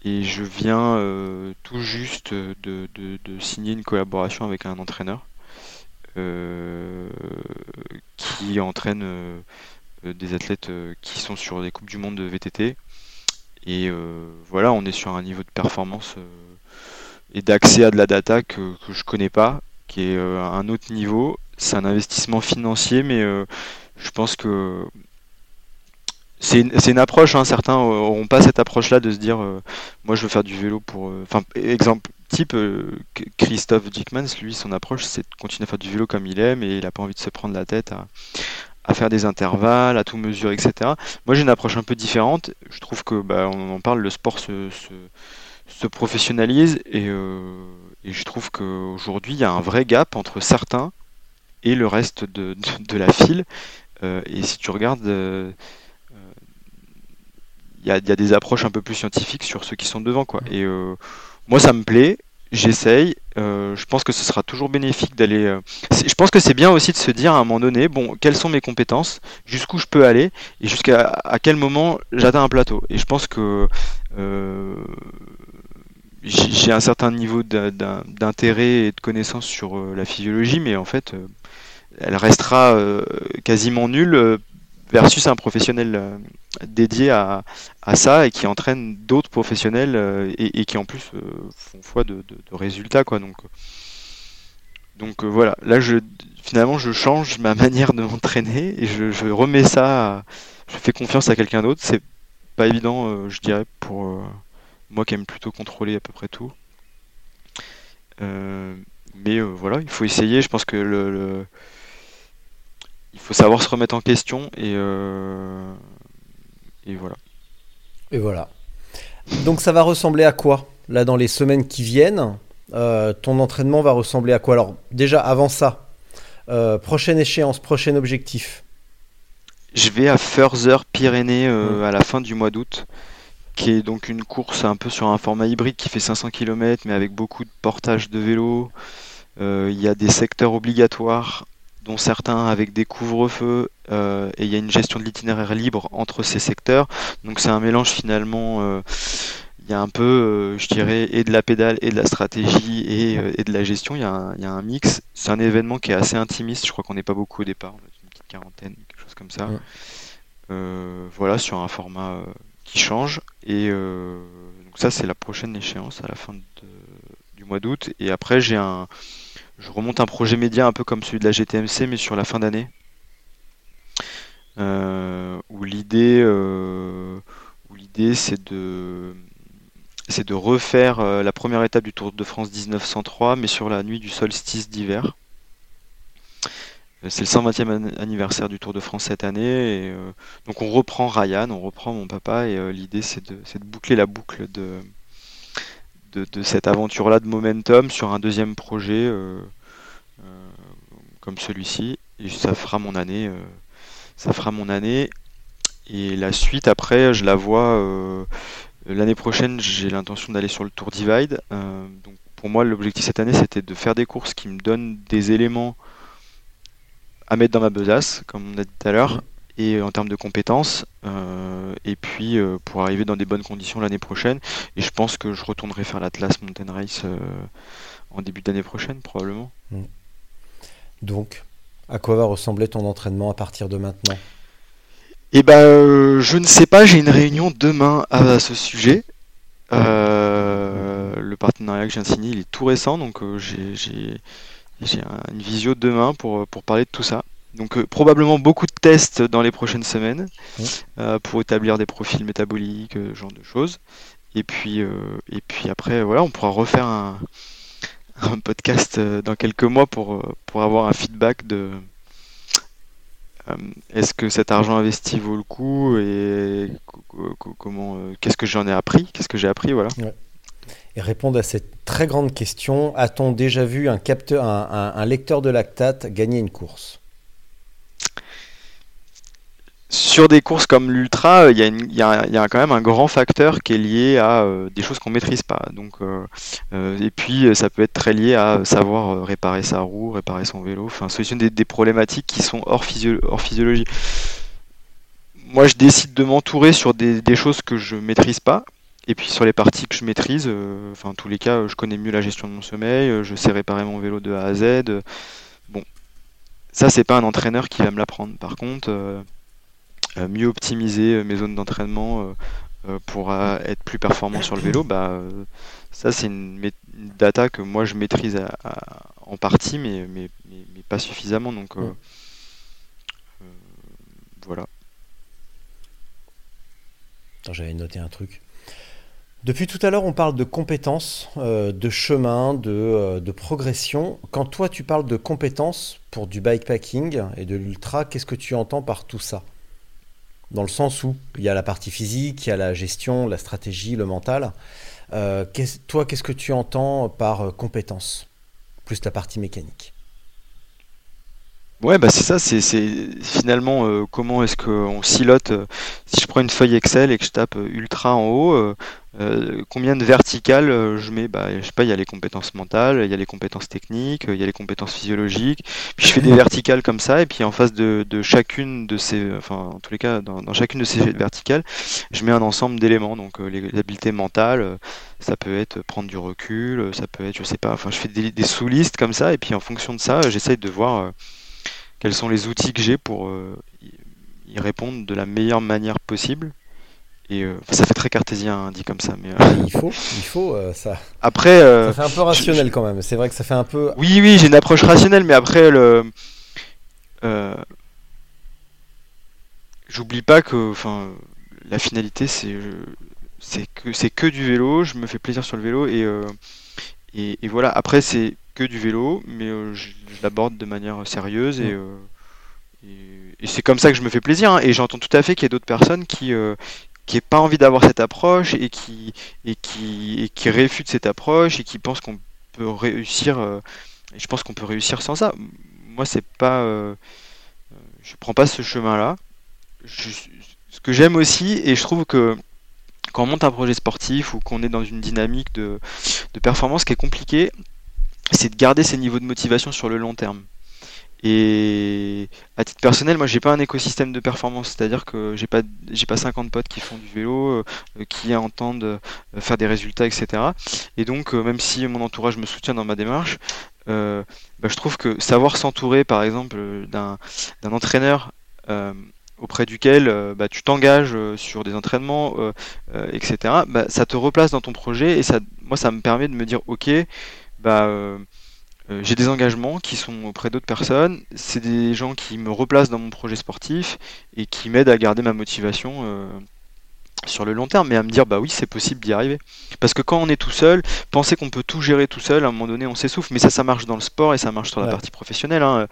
je viens tout juste de, signer une collaboration avec un entraîneur qui entraîne des athlètes euh, qui sont sur des Coupes du Monde de VTT. Et euh, voilà, on est sur un niveau de performance euh, et d'accès à de la data que, que je connais pas, qui est euh, un autre niveau. C'est un investissement financier, mais euh, je pense que c'est une, une, approche, hein. certains n'auront pas cette approche-là de se dire moi je veux faire du vélo pour. Enfin, exemple type, Christophe Dickmans, lui, son approche c'est de continuer à faire du vélo comme il aime et il n'a pas envie de se prendre la tête à, à faire des intervalles, à tout mesurer, etc. Moi j'ai une approche un peu différente. Je trouve que bah, on en parle, le sport se, se, se professionnalise et, euh, et, je trouve qu'aujourd'hui il y a un vrai gap entre certains et le reste de, la file. Euh, et si tu regardes, euh, il y, a, y, a, des approches un peu plus scientifiques sur ceux qui sont devant, quoi. Et moi ça me plaît j'essaye. Euh, je pense que ce sera toujours bénéfique d'aller. Euh... Je pense que c'est bien aussi de se dire à un moment donné, bon, quelles sont mes compétences, jusqu'où je peux aller et jusqu'à à quel moment j'atteins un plateau. Et je pense que euh, j'ai un certain niveau d'intérêt et de connaissance sur la physiologie, mais en fait, elle restera quasiment nulle versus un professionnel euh, dédié à, à, ça et qui entraîne d'autres professionnels euh, et, qui en plus euh, font foi de, de, résultats quoi. Donc donc voilà. Là je finalement je change ma *laughs* manière de m'entraîner et je, remets ça je fais confiance à quelqu'un d'autre. C'est pas évident je dirais pour moi qui aime plutôt contrôler à peu près tout. Mais voilà il faut essayer. Je pense que le il faut savoir se remettre en question et, euh, et voilà. Et voilà. Donc ça va ressembler à quoi là dans les semaines qui viennent? Euh, Ton entraînement va ressembler à quoi? Alors déjà avant ça, euh, prochaine échéance, prochain objectif? Je vais à Further Pyrénées mmh. à la fin du mois d'août, qui est donc une course un peu sur un format hybride qui fait 500 km mais avec beaucoup de portage de vélo. Il y a des secteurs obligatoires dont certains avec des couvre-feux euh, et il y a une gestion de l'itinéraire libre entre ces secteurs. Donc c'est un mélange finalement. Euh, il y a un peu, euh, je dirais, et de la pédale et de la stratégie et, et de la gestion. Il y a un, y a un mix. C'est un événement qui est assez intimiste. Je crois qu'on n'est pas beaucoup au départ. On a une petite quarantaine, quelque chose comme ça. Ouais. voilà, sur un format qui change. Et donc ça, c'est la prochaine échéance à la fin de, du mois d'août. Et après, j'ai un je remonte un projet média un peu comme celui de la GTMC, mais sur la fin d'année. Euh, où l'idée, euh, où l'idée, c'est de, c'est de refaire euh, la première étape du Tour de France 1903, mais sur la nuit du solstice d'hiver. C'est le 120e anniversaire du Tour de France cette année, donc on reprend Ryan, on reprend mon papa, et l'idée c'est de, de, boucler la boucle de de, cette aventure-là de momentum sur un deuxième projet euh, euh, comme celui-ci. Et ça fera mon année. Euh, ça fera mon année. Et la suite, après, je la vois. L'année prochaine, j'ai l'intention d'aller sur le Tour Divide. donc pour moi, l'objectif cette année, c'était de faire des courses qui me donnent des éléments à mettre dans ma besace, comme on a dit tout à l'heure, et en termes de compétences, euh, et puis euh, pour arriver dans des bonnes conditions l'année prochaine. Et je pense que je retournerai faire l'Atlas Mountain Race euh, en début d'année prochaine, probablement. Mmh. Donc, à quoi va ressembler ton entraînement à partir de maintenant? Eh ben, je ne sais pas. J'ai une réunion demain à, ce sujet. le partenariat que j'ai signé, il est tout récent, donc j'ai une visio demain pour, pour parler de tout ça. Donc euh, probablement beaucoup de tests dans les prochaines semaines Mmh. euh, pour établir des profils métaboliques, euh, ce genre de choses. Et puis, et puis après, voilà, on pourra refaire un, *laughs* un podcast dans quelques mois pour, pour avoir un feedback de est-ce que cet argent investi vaut le coup et comment qu'est-ce que j'en ai appris, qu'est-ce que j'ai appris, voilà. Ouais. Et répondre à cette très grande question, a-t-on déjà vu un capteur, un, un, un lecteur de lactate gagner une course? Sur des courses comme l'ultra, il y, a quand même un grand facteur qui est lié à euh, des choses qu'on maîtrise pas. Euh, euh, et puis ça peut être très lié à savoir réparer sa roue, réparer son vélo, enfin solutionner des, problématiques qui sont hors, physio hors, physiologie. Moi, je décide de m'entourer sur des, choses que je maîtrise pas. Et puis sur les parties que je maîtrise, enfin en tous les cas, je connais mieux la gestion de mon sommeil, je sais réparer mon vélo de A à Z. Bon, ça c'est pas un entraîneur qui va me l'apprendre. Par contre, euh, mieux optimiser euh, mes zones d'entraînement euh, pour être plus performant sur le vélo, bah, ça c'est une, une, data que moi je maîtrise à, à, en partie, mais, mais, mais, mais, pas suffisamment. Donc ouais. voilà. J'avais noté un truc. Depuis tout à l'heure, on parle de compétences, euh, de chemin, de, euh, de, progression. Quand toi, tu parles de compétences pour du bikepacking et de l'ultra, qu'est-ce que tu entends par tout ça? Dans le sens où il y a la partie physique, il y a la gestion, la stratégie, le mental. Euh, toi, qu'est-ce que tu entends par euh, compétences Plus la partie mécanique. Ouais, bah c'est ça, c'est finalement euh, comment est-ce qu'on silote. euh, si je prends une feuille Excel et que je tape euh, ultra en haut, euh, combien de verticales je mets? Bah, je sais pas, il y a les compétences mentales, il y a les compétences techniques, il y a les compétences physiologiques. Puis je fais des verticales comme ça, et puis en face de, de chacune de ces, enfin en tous les cas, dans, dans chacune de ces verticales, je mets un ensemble d'éléments. Donc les, les habiletés mentales, ça peut être prendre du recul, ça peut être, je sais pas, enfin je fais des, des sous-listes comme ça, et puis en fonction de ça, j'essaye de voir. Quels sont les outils que j'ai pour euh, y répondre de la meilleure manière possible. Et euh, ça fait très cartésien hein, dit comme ça, mais euh, Il faut, il faut, ça. après, Ça fait un peu rationnel quand même. C'est vrai que ça fait un peu. oui, oui, j'ai une approche rationnelle, mais après le, j'oublie pas que, enfin, la finalité c'est, c'est que c'est que du vélo. Je me fais plaisir sur le vélo et et, et voilà. Après c'est que du vélo, mais euh, je, je l'aborde de manière sérieuse et euh, Et, et c'est comme ça que je me fais plaisir. hein. Et j'entends tout à fait qu'il y a d'autres personnes qui euh, qui n'aient pas envie d'avoir cette approche et qui et qui et qui réfutent cette approche et qui pensent qu'on peut réussir. euh, et je pense qu'on peut réussir sans ça. Moi, c'est pas. euh, euh, je prends pas ce chemin-là. Je- ce que j'aime aussi, et je trouve que quand on monte un projet sportif ou qu'on est dans une dynamique de, de performance qui est compliquée, c'est de garder ces niveaux de motivation sur le long terme. Et à titre personnel, moi j'ai pas un écosystème de performance, c'est-à-dire que j'ai pas j'ai pas 50 potes qui font du vélo, euh, qui entendent euh, faire des résultats, etc. Et donc euh, même si mon entourage me soutient dans ma démarche, euh, bah, je trouve que savoir s'entourer par exemple euh, d'un entraîneur euh, auprès duquel euh, bah, tu t'engages euh, sur des entraînements, euh, euh, etc. Bah, ça te replace dans ton projet et ça, moi ça me permet de me dire ok, bah euh, euh, j'ai des engagements qui sont auprès d'autres personnes, c'est des gens qui me replacent dans mon projet sportif et qui m'aident à garder ma motivation euh, sur le long terme, mais à me dire bah oui c'est possible d'y arriver. Parce que quand on est tout seul, penser qu'on peut tout gérer tout seul, à un moment donné on s'essouffle, mais ça ça marche dans le sport et ça marche sur la Ouais. partie professionnelle. hein.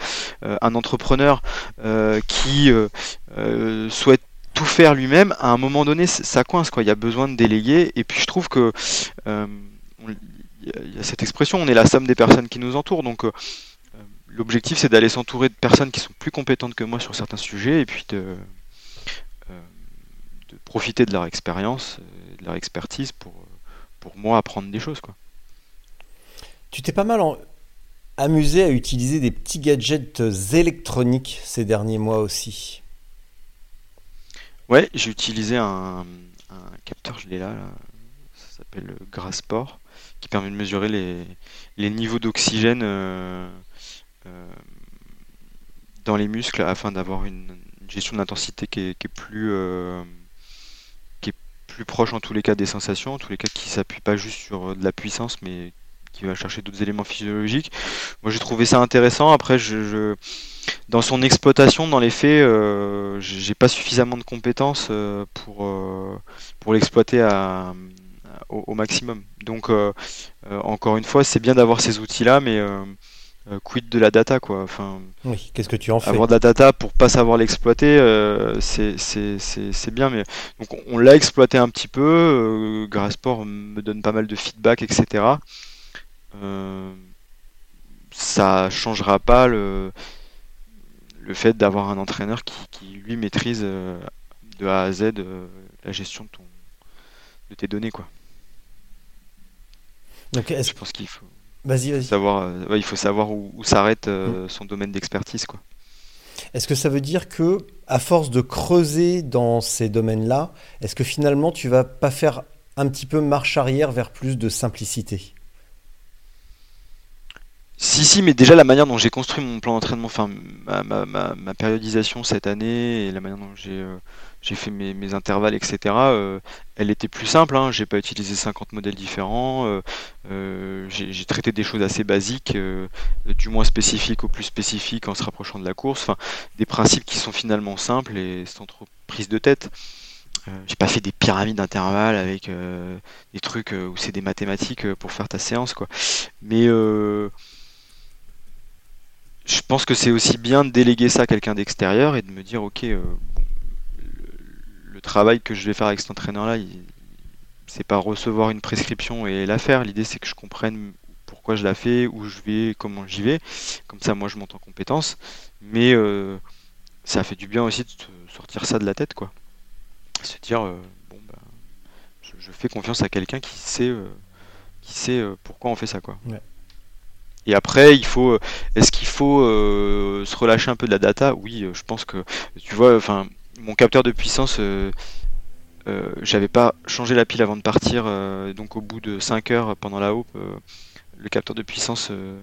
Euh, un entrepreneur euh, qui euh, souhaite tout faire lui-même, à un moment donné ça coince quoi, il y a besoin de déléguer et puis je trouve que y y a cette expression, on est la somme des personnes qui nous entourent. Donc, euh, euh, l'objectif, c'est d'aller s'entourer de personnes qui sont plus compétentes que moi sur certains sujets et puis de, euh, de profiter de leur expérience, de leur expertise pour, pour moi apprendre des choses. Quoi. Tu t'es pas mal en- amusé à utiliser des petits gadgets électroniques ces derniers mois aussi? Ouais, j'ai utilisé un, un capteur, je l'ai là, là, ça s'appelle le Grasport, qui permet de mesurer les, les niveaux d'oxygène euh, euh, dans les muscles afin d'avoir une, gestion de l'intensité qui est, plus, euh, qui est plus proche en tous les cas des sensations, en tous les cas qui s'appuie pas juste sur de la puissance, mais qui va chercher d'autres éléments physiologiques. Moi j'ai trouvé ça intéressant. Après, je, dans son exploitation, dans les faits, euh, j'ai pas suffisamment de compétences pour, pour l'exploiter à, au, au maximum. Donc, euh, euh, encore une fois, c'est bien d'avoir ces outils-là, mais euh, quid de la data, quoi. Enfin, Oui, qu'est-ce que tu en fais avoir de la data pour pas savoir l'exploiter, euh, c'est bien, mais donc on, l'a exploité un petit peu. Euh, Grasport me donne pas mal de feedback, etc. Euh, ça changera pas le, le fait d'avoir un entraîneur qui, qui, lui maîtrise de A à Z la gestion de, ton, de tes données, quoi. Donc, Je pense qu'il faut Vas-y, vas-y. savoir, euh, ouais, il faut savoir où, où s'arrête euh, son domaine d'expertise, quoi. Est-ce que ça veut dire que, à force de creuser dans ces domaines-là, est-ce que finalement tu vas pas faire un petit peu marche arrière vers plus de simplicité? Si, si, mais déjà la manière dont j'ai construit mon plan d'entraînement, enfin ma, ma, ma, ma périodisation cette année et la manière dont j'ai euh, j'ai fait mes, intervalles, etc., euh, elle était plus simple. Hein. J'ai pas utilisé 50 modèles différents. euh, euh, j'ai traité des choses assez basiques, du moins spécifiques au plus spécifique en se rapprochant de la course. Enfin, des principes qui sont finalement simples et sans trop prise de tête. j'ai pas fait des pyramides d'intervalle avec des trucs où c'est des mathématiques pour faire ta séance quoi. Mais je pense que c'est aussi bien de déléguer ça à quelqu'un d'extérieur et de me dire ok le, travail que je vais faire avec cet entraîneur là, c'est pas recevoir une prescription et la faire. L'idée c'est que je comprenne pourquoi je la fais, où je vais, comment j'y vais. Comme ça, moi, je monte en compétence. Mais euh, ça fait du bien aussi de sortir ça de la tête, quoi. Se dire, euh, bon, bah, je, fais confiance à quelqu'un qui sait, euh, qui sait pourquoi on fait ça, quoi. Et après, il faut, est-ce qu'il faut se relâcher un peu de la data? Oui, je pense que, tu vois, enfin, mon capteur de puissance. j'avais pas changé la pile avant de partir, donc au bout de 5 heures pendant la haupe, le capteur de puissance euh,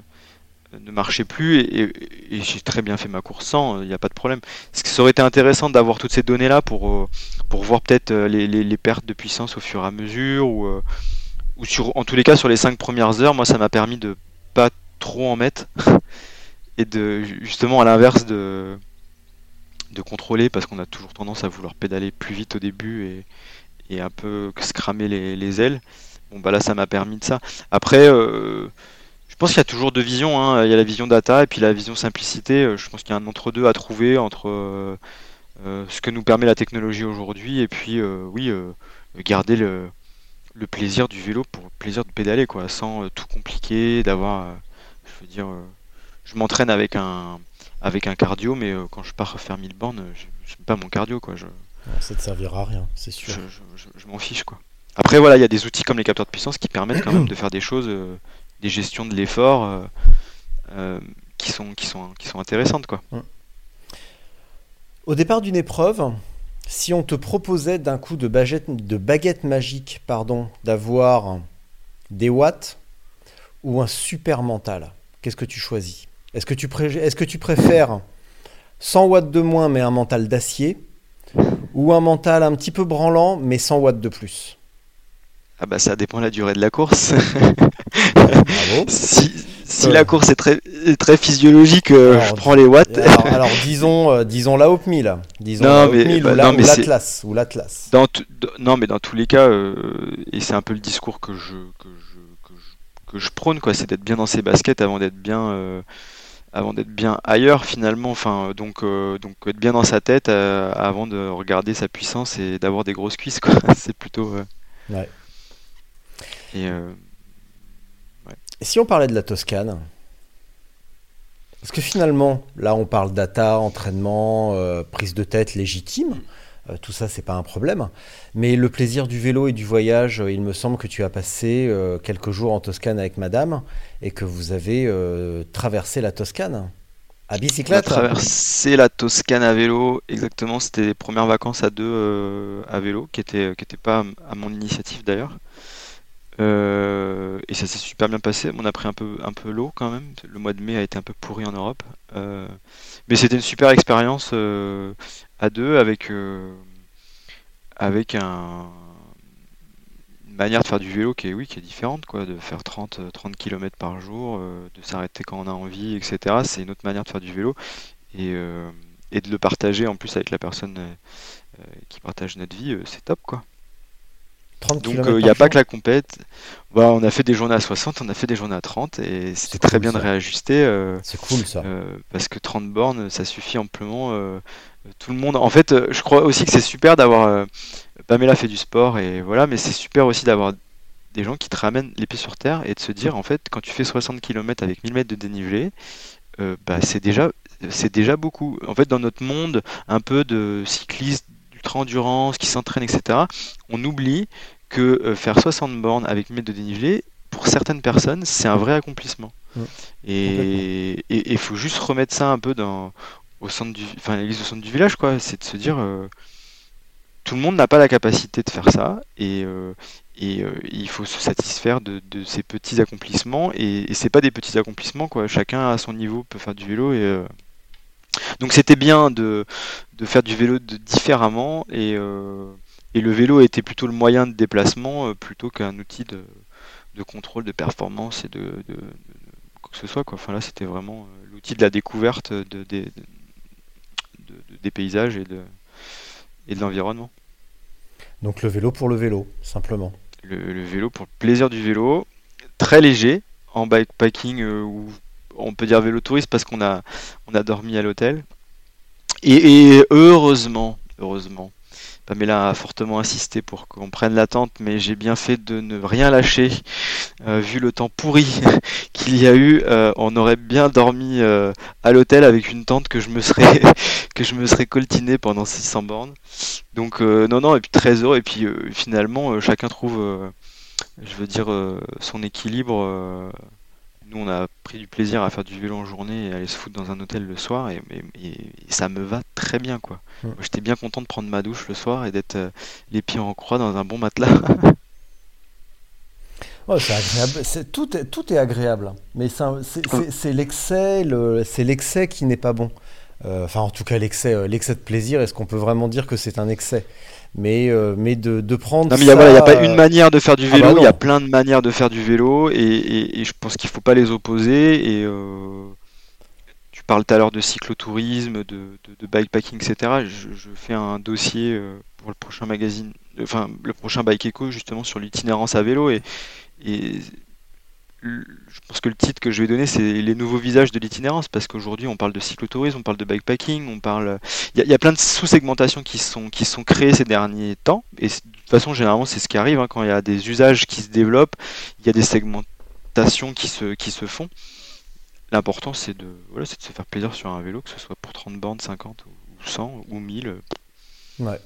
ne marchait plus et, j'ai très bien fait ma course sans, il n'y a pas de problème. Ce ça aurait été intéressant d'avoir toutes ces données là pour, euh, voir peut-être euh, les, pertes de puissance au fur et à mesure ou, ou sur, en tous les cas sur les 5 premières heures, moi ça m'a permis de pas trop en mettre *laughs* et de justement à l'inverse de, de contrôler parce qu'on a toujours tendance à vouloir pédaler plus vite au début et, et un peu se cramer les ailes. Bon bah là ça m'a permis de ça. Après, euh, je pense qu'il y a toujours deux visions. Hein. Il y a la vision data et puis la vision simplicité. Euh, je pense qu'il y a un entre-deux à trouver entre euh, ce que nous permet la technologie aujourd'hui et puis oui, garder le, plaisir du vélo pour le plaisir de pédaler quoi, sans tout compliquer, d'avoir, je veux dire, je m'entraîne avec un avec un cardio, mais quand je pars faire 1000 bornes, je n'aime pas mon cardio quoi. Je, ça te servira à rien, c'est sûr. je m'en fiche quoi. Après, voilà, il y a des outils comme les capteurs de puissance qui permettent quand même de faire des choses, euh, des gestions de l'effort euh, euh, qui, sont, qui, sont, qui sont intéressantes. Quoi. Au départ d'une épreuve, si on te proposait d'un coup de baguette, de baguette magique pardon, d'avoir des watts ou un super mental, qu'est-ce que tu choisis? Est-ce que, tu est-ce que tu préfères 100 watts de moins mais un mental d'acier ou un mental un petit peu branlant mais 100 watts de plus? Ah bah ça dépend de la durée de la course. *laughs* si, si la course est très, très physiologique, euh, je prends les watts. Alors, disons, euh, disons la Hope 1000. Disons non, la mais, bah, ou l'Atlas. Ou l'Atlas. Non, mais dans tous les cas, euh, et c'est un peu le discours que je, que je, que je, que je prône, quoi, c'est d'être bien dans ses baskets avant d'être bien avant d'être bien ailleurs finalement. Enfin, donc, donc être bien dans sa tête avant de regarder sa puissance et d'avoir des grosses cuisses. Quoi. *laughs* C'est plutôt. Ouais. Euh, et, si on parlait de la Toscane Parce que finalement, là, on parle data, entraînement, euh, prise de tête légitime. Euh, tout ça, c'est pas un problème. Mais le plaisir du vélo et du voyage, il me semble que tu as passé quelques jours en Toscane avec madame et que vous avez traversé la Toscane. À bicyclette On traversé la Toscane à vélo, exactement. C'était les premières vacances à deux à vélo, qui n'étaient pas à mon initiative d'ailleurs. Euh, et ça s'est super bien passé. On a pris un peu, un peu l'eau quand même. Le mois de mai a été un peu pourri en Europe. Euh, mais c'était une super expérience euh, à deux avec, avec un, une manière de faire du vélo qui est, oui, qui est différente. Quoi, de faire 30, 30 km par jour, de s'arrêter quand on a envie, etc. C'est une autre manière de faire du vélo. Et, et de le partager en plus avec la personne qui partage notre vie, c'est top quoi. Donc il n'y euh, a pas que la compète. Bah, on a fait des journées à 60, on a fait des journées à 30 et c'était très bien de réajuster. Euh, c'est cool ça. Euh, parce que 30 bornes, ça suffit amplement. tout le monde. En fait, je crois aussi que c'est super d'avoir. Pamela fait du sport et voilà, mais c'est super aussi d'avoir des gens qui te ramènent les pieds sur terre et de se dire en fait, quand tu fais 60 km avec 1000 mètres de dénivelé, bah, c'est déjà c'est déjà beaucoup. En fait, dans notre monde un peu de cyclistes endurance, qui s'entraînent, etc., on oublie que euh, faire 60 bornes avec 1000 mètres de dénivelé, pour certaines personnes, c'est un vrai accomplissement. Et il faut juste remettre ça un peu dans, au centre du, enfin, l'église au centre du village, quoi. C'est de se dire, euh, tout le monde n'a pas la capacité de faire ça, et, euh, et il faut se satisfaire de, de ces petits accomplissements. Et, et c'est pas des petits accomplissements, quoi. Chacun à son niveau peut faire du vélo et donc c'était bien de, faire du vélo différemment euh, et, le vélo était plutôt le moyen de déplacement euh, plutôt qu'un outil de, contrôle de performance et de, quoi que ce soit. Quoi. Enfin là c'était vraiment euh, l'outil de la découverte de, des paysages et de, et de l'environnement. Donc le vélo pour le vélo, simplement. Le, le vélo pour le plaisir du vélo, très léger en bikepacking euh, ou on peut dire vélo touriste parce qu'on a, on a dormi à l'hôtel. Et, heureusement, heureusement, Pamela a fortement insisté pour qu'on prenne la tente, mais j'ai bien fait de ne rien lâcher. Euh, vu le temps pourri *laughs* qu'il y a eu, euh, on aurait bien dormi euh, à l'hôtel avec une tente que je me serais *laughs* que je me serais coltiné pendant 600 bornes. Donc non non et puis très heureux et puis finalement chacun trouve je veux dire son équilibre nous, on a pris du plaisir à faire du vélo en journée et à aller se foutre dans un hôtel le soir, et, ça me va très bien, quoi. J'étais bien content de prendre ma douche le soir et d'être euh, les pieds en croix dans un bon matelas. *laughs* c'est agréable. tout, est, tout est agréable, mais c'est l'excès, c'est l'excès qui n'est pas bon. Euh, enfin, en tout cas, l'excès, euh, l'excès de plaisir. Est-ce qu'on peut vraiment dire que c'est un excès? Mais, euh, mais de, de prendre. Non, mais il n'y a, pas une manière de faire du ah vélo, bah il y a plein de manières de faire du vélo, et, et, je pense qu'il ne faut pas les opposer. Et euh, tu parles tout à l'heure de cyclotourisme, de, de, de bikepacking, etc. Je, je, fais un dossier euh, pour le prochain magazine, enfin le prochain Bike Eco, justement sur l'itinérance à vélo, et, et je pense que le titre que je vais donner, c'est les nouveaux visages de l'itinérance, parce qu'aujourd'hui, on parle de cyclotourisme, on parle de bikepacking, on parle. Il y, a plein de sous-segmentations qui sont, qui sont créées ces derniers temps, et de toute façon, généralement, c'est ce qui arrive hein, quand il y a des usages qui se développent, il y a des segmentations qui se, qui se font. L'important, c'est de, voilà, de se faire plaisir sur un vélo, que ce soit pour 30 bornes, 50 ou 100 ou 1000. Ouais.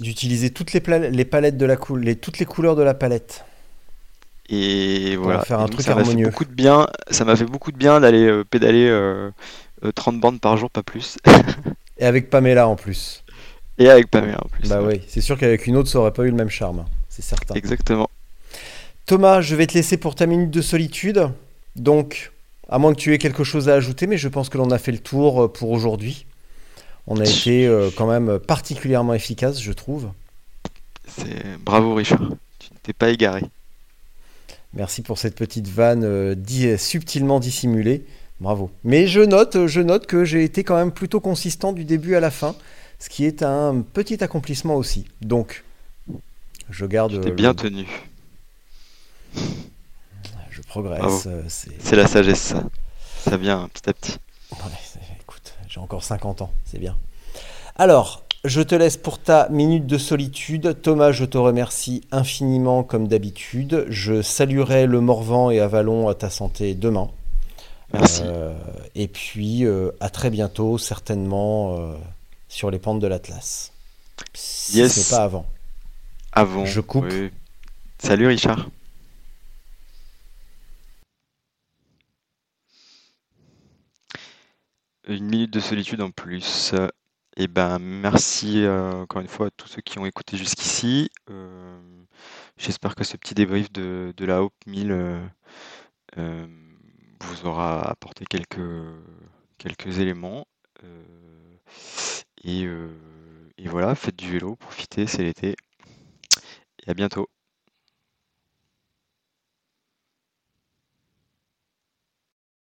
D'utiliser toutes les, les palettes de la toutes les couleurs de la palette. Et voilà. Faire un truc ça m'a fait beaucoup de bien. Ça m'a fait beaucoup de bien d'aller euh, pédaler 30 euh, euh, bandes par jour, pas plus. *laughs* Et avec Pamela en plus. Et avec Pamela en plus. Bah oui, c'est sûr qu'avec une autre, ça aurait pas eu le même charme, c'est certain. Exactement. Thomas, je vais te laisser pour ta minute de solitude. Donc, à moins que tu aies quelque chose à ajouter, mais je pense que l'on a fait le tour pour aujourd'hui. On a été quand même particulièrement efficace, je trouve. C'est bravo Richard, tu ne t'es pas égaré. Merci pour cette petite vanne euh, subtilement dissimulée. Bravo. Mais je note, je note que j'ai été quand même plutôt consistant du début à la fin, ce qui est un petit accomplissement aussi. Donc, je garde. T'es bien tenu. Je progresse. Euh, c'est la sagesse, ça. Ça vient petit à petit. écoute, j'ai encore 50 ans, c'est bien. Alors, je te laisse pour ta minute de solitude. Thomas, je te remercie infiniment comme d'habitude. Je saluerai le Morvan et Avalon à ta santé demain. Merci. Euh, et puis euh, à très bientôt, certainement euh, sur les pentes de l'Atlas. Si yes. ce n'est pas avant. Avant. Je coupe. Salut Richard. Une minute de solitude en plus. Et ben, merci euh, encore une fois à tous ceux qui ont écouté jusqu'ici. Euh, j'espère que ce petit débrief de, la Hope 1000 euh, vous aura apporté quelques, quelques éléments. et, et voilà, faites du vélo, profitez, c'est l'été. Et à bientôt.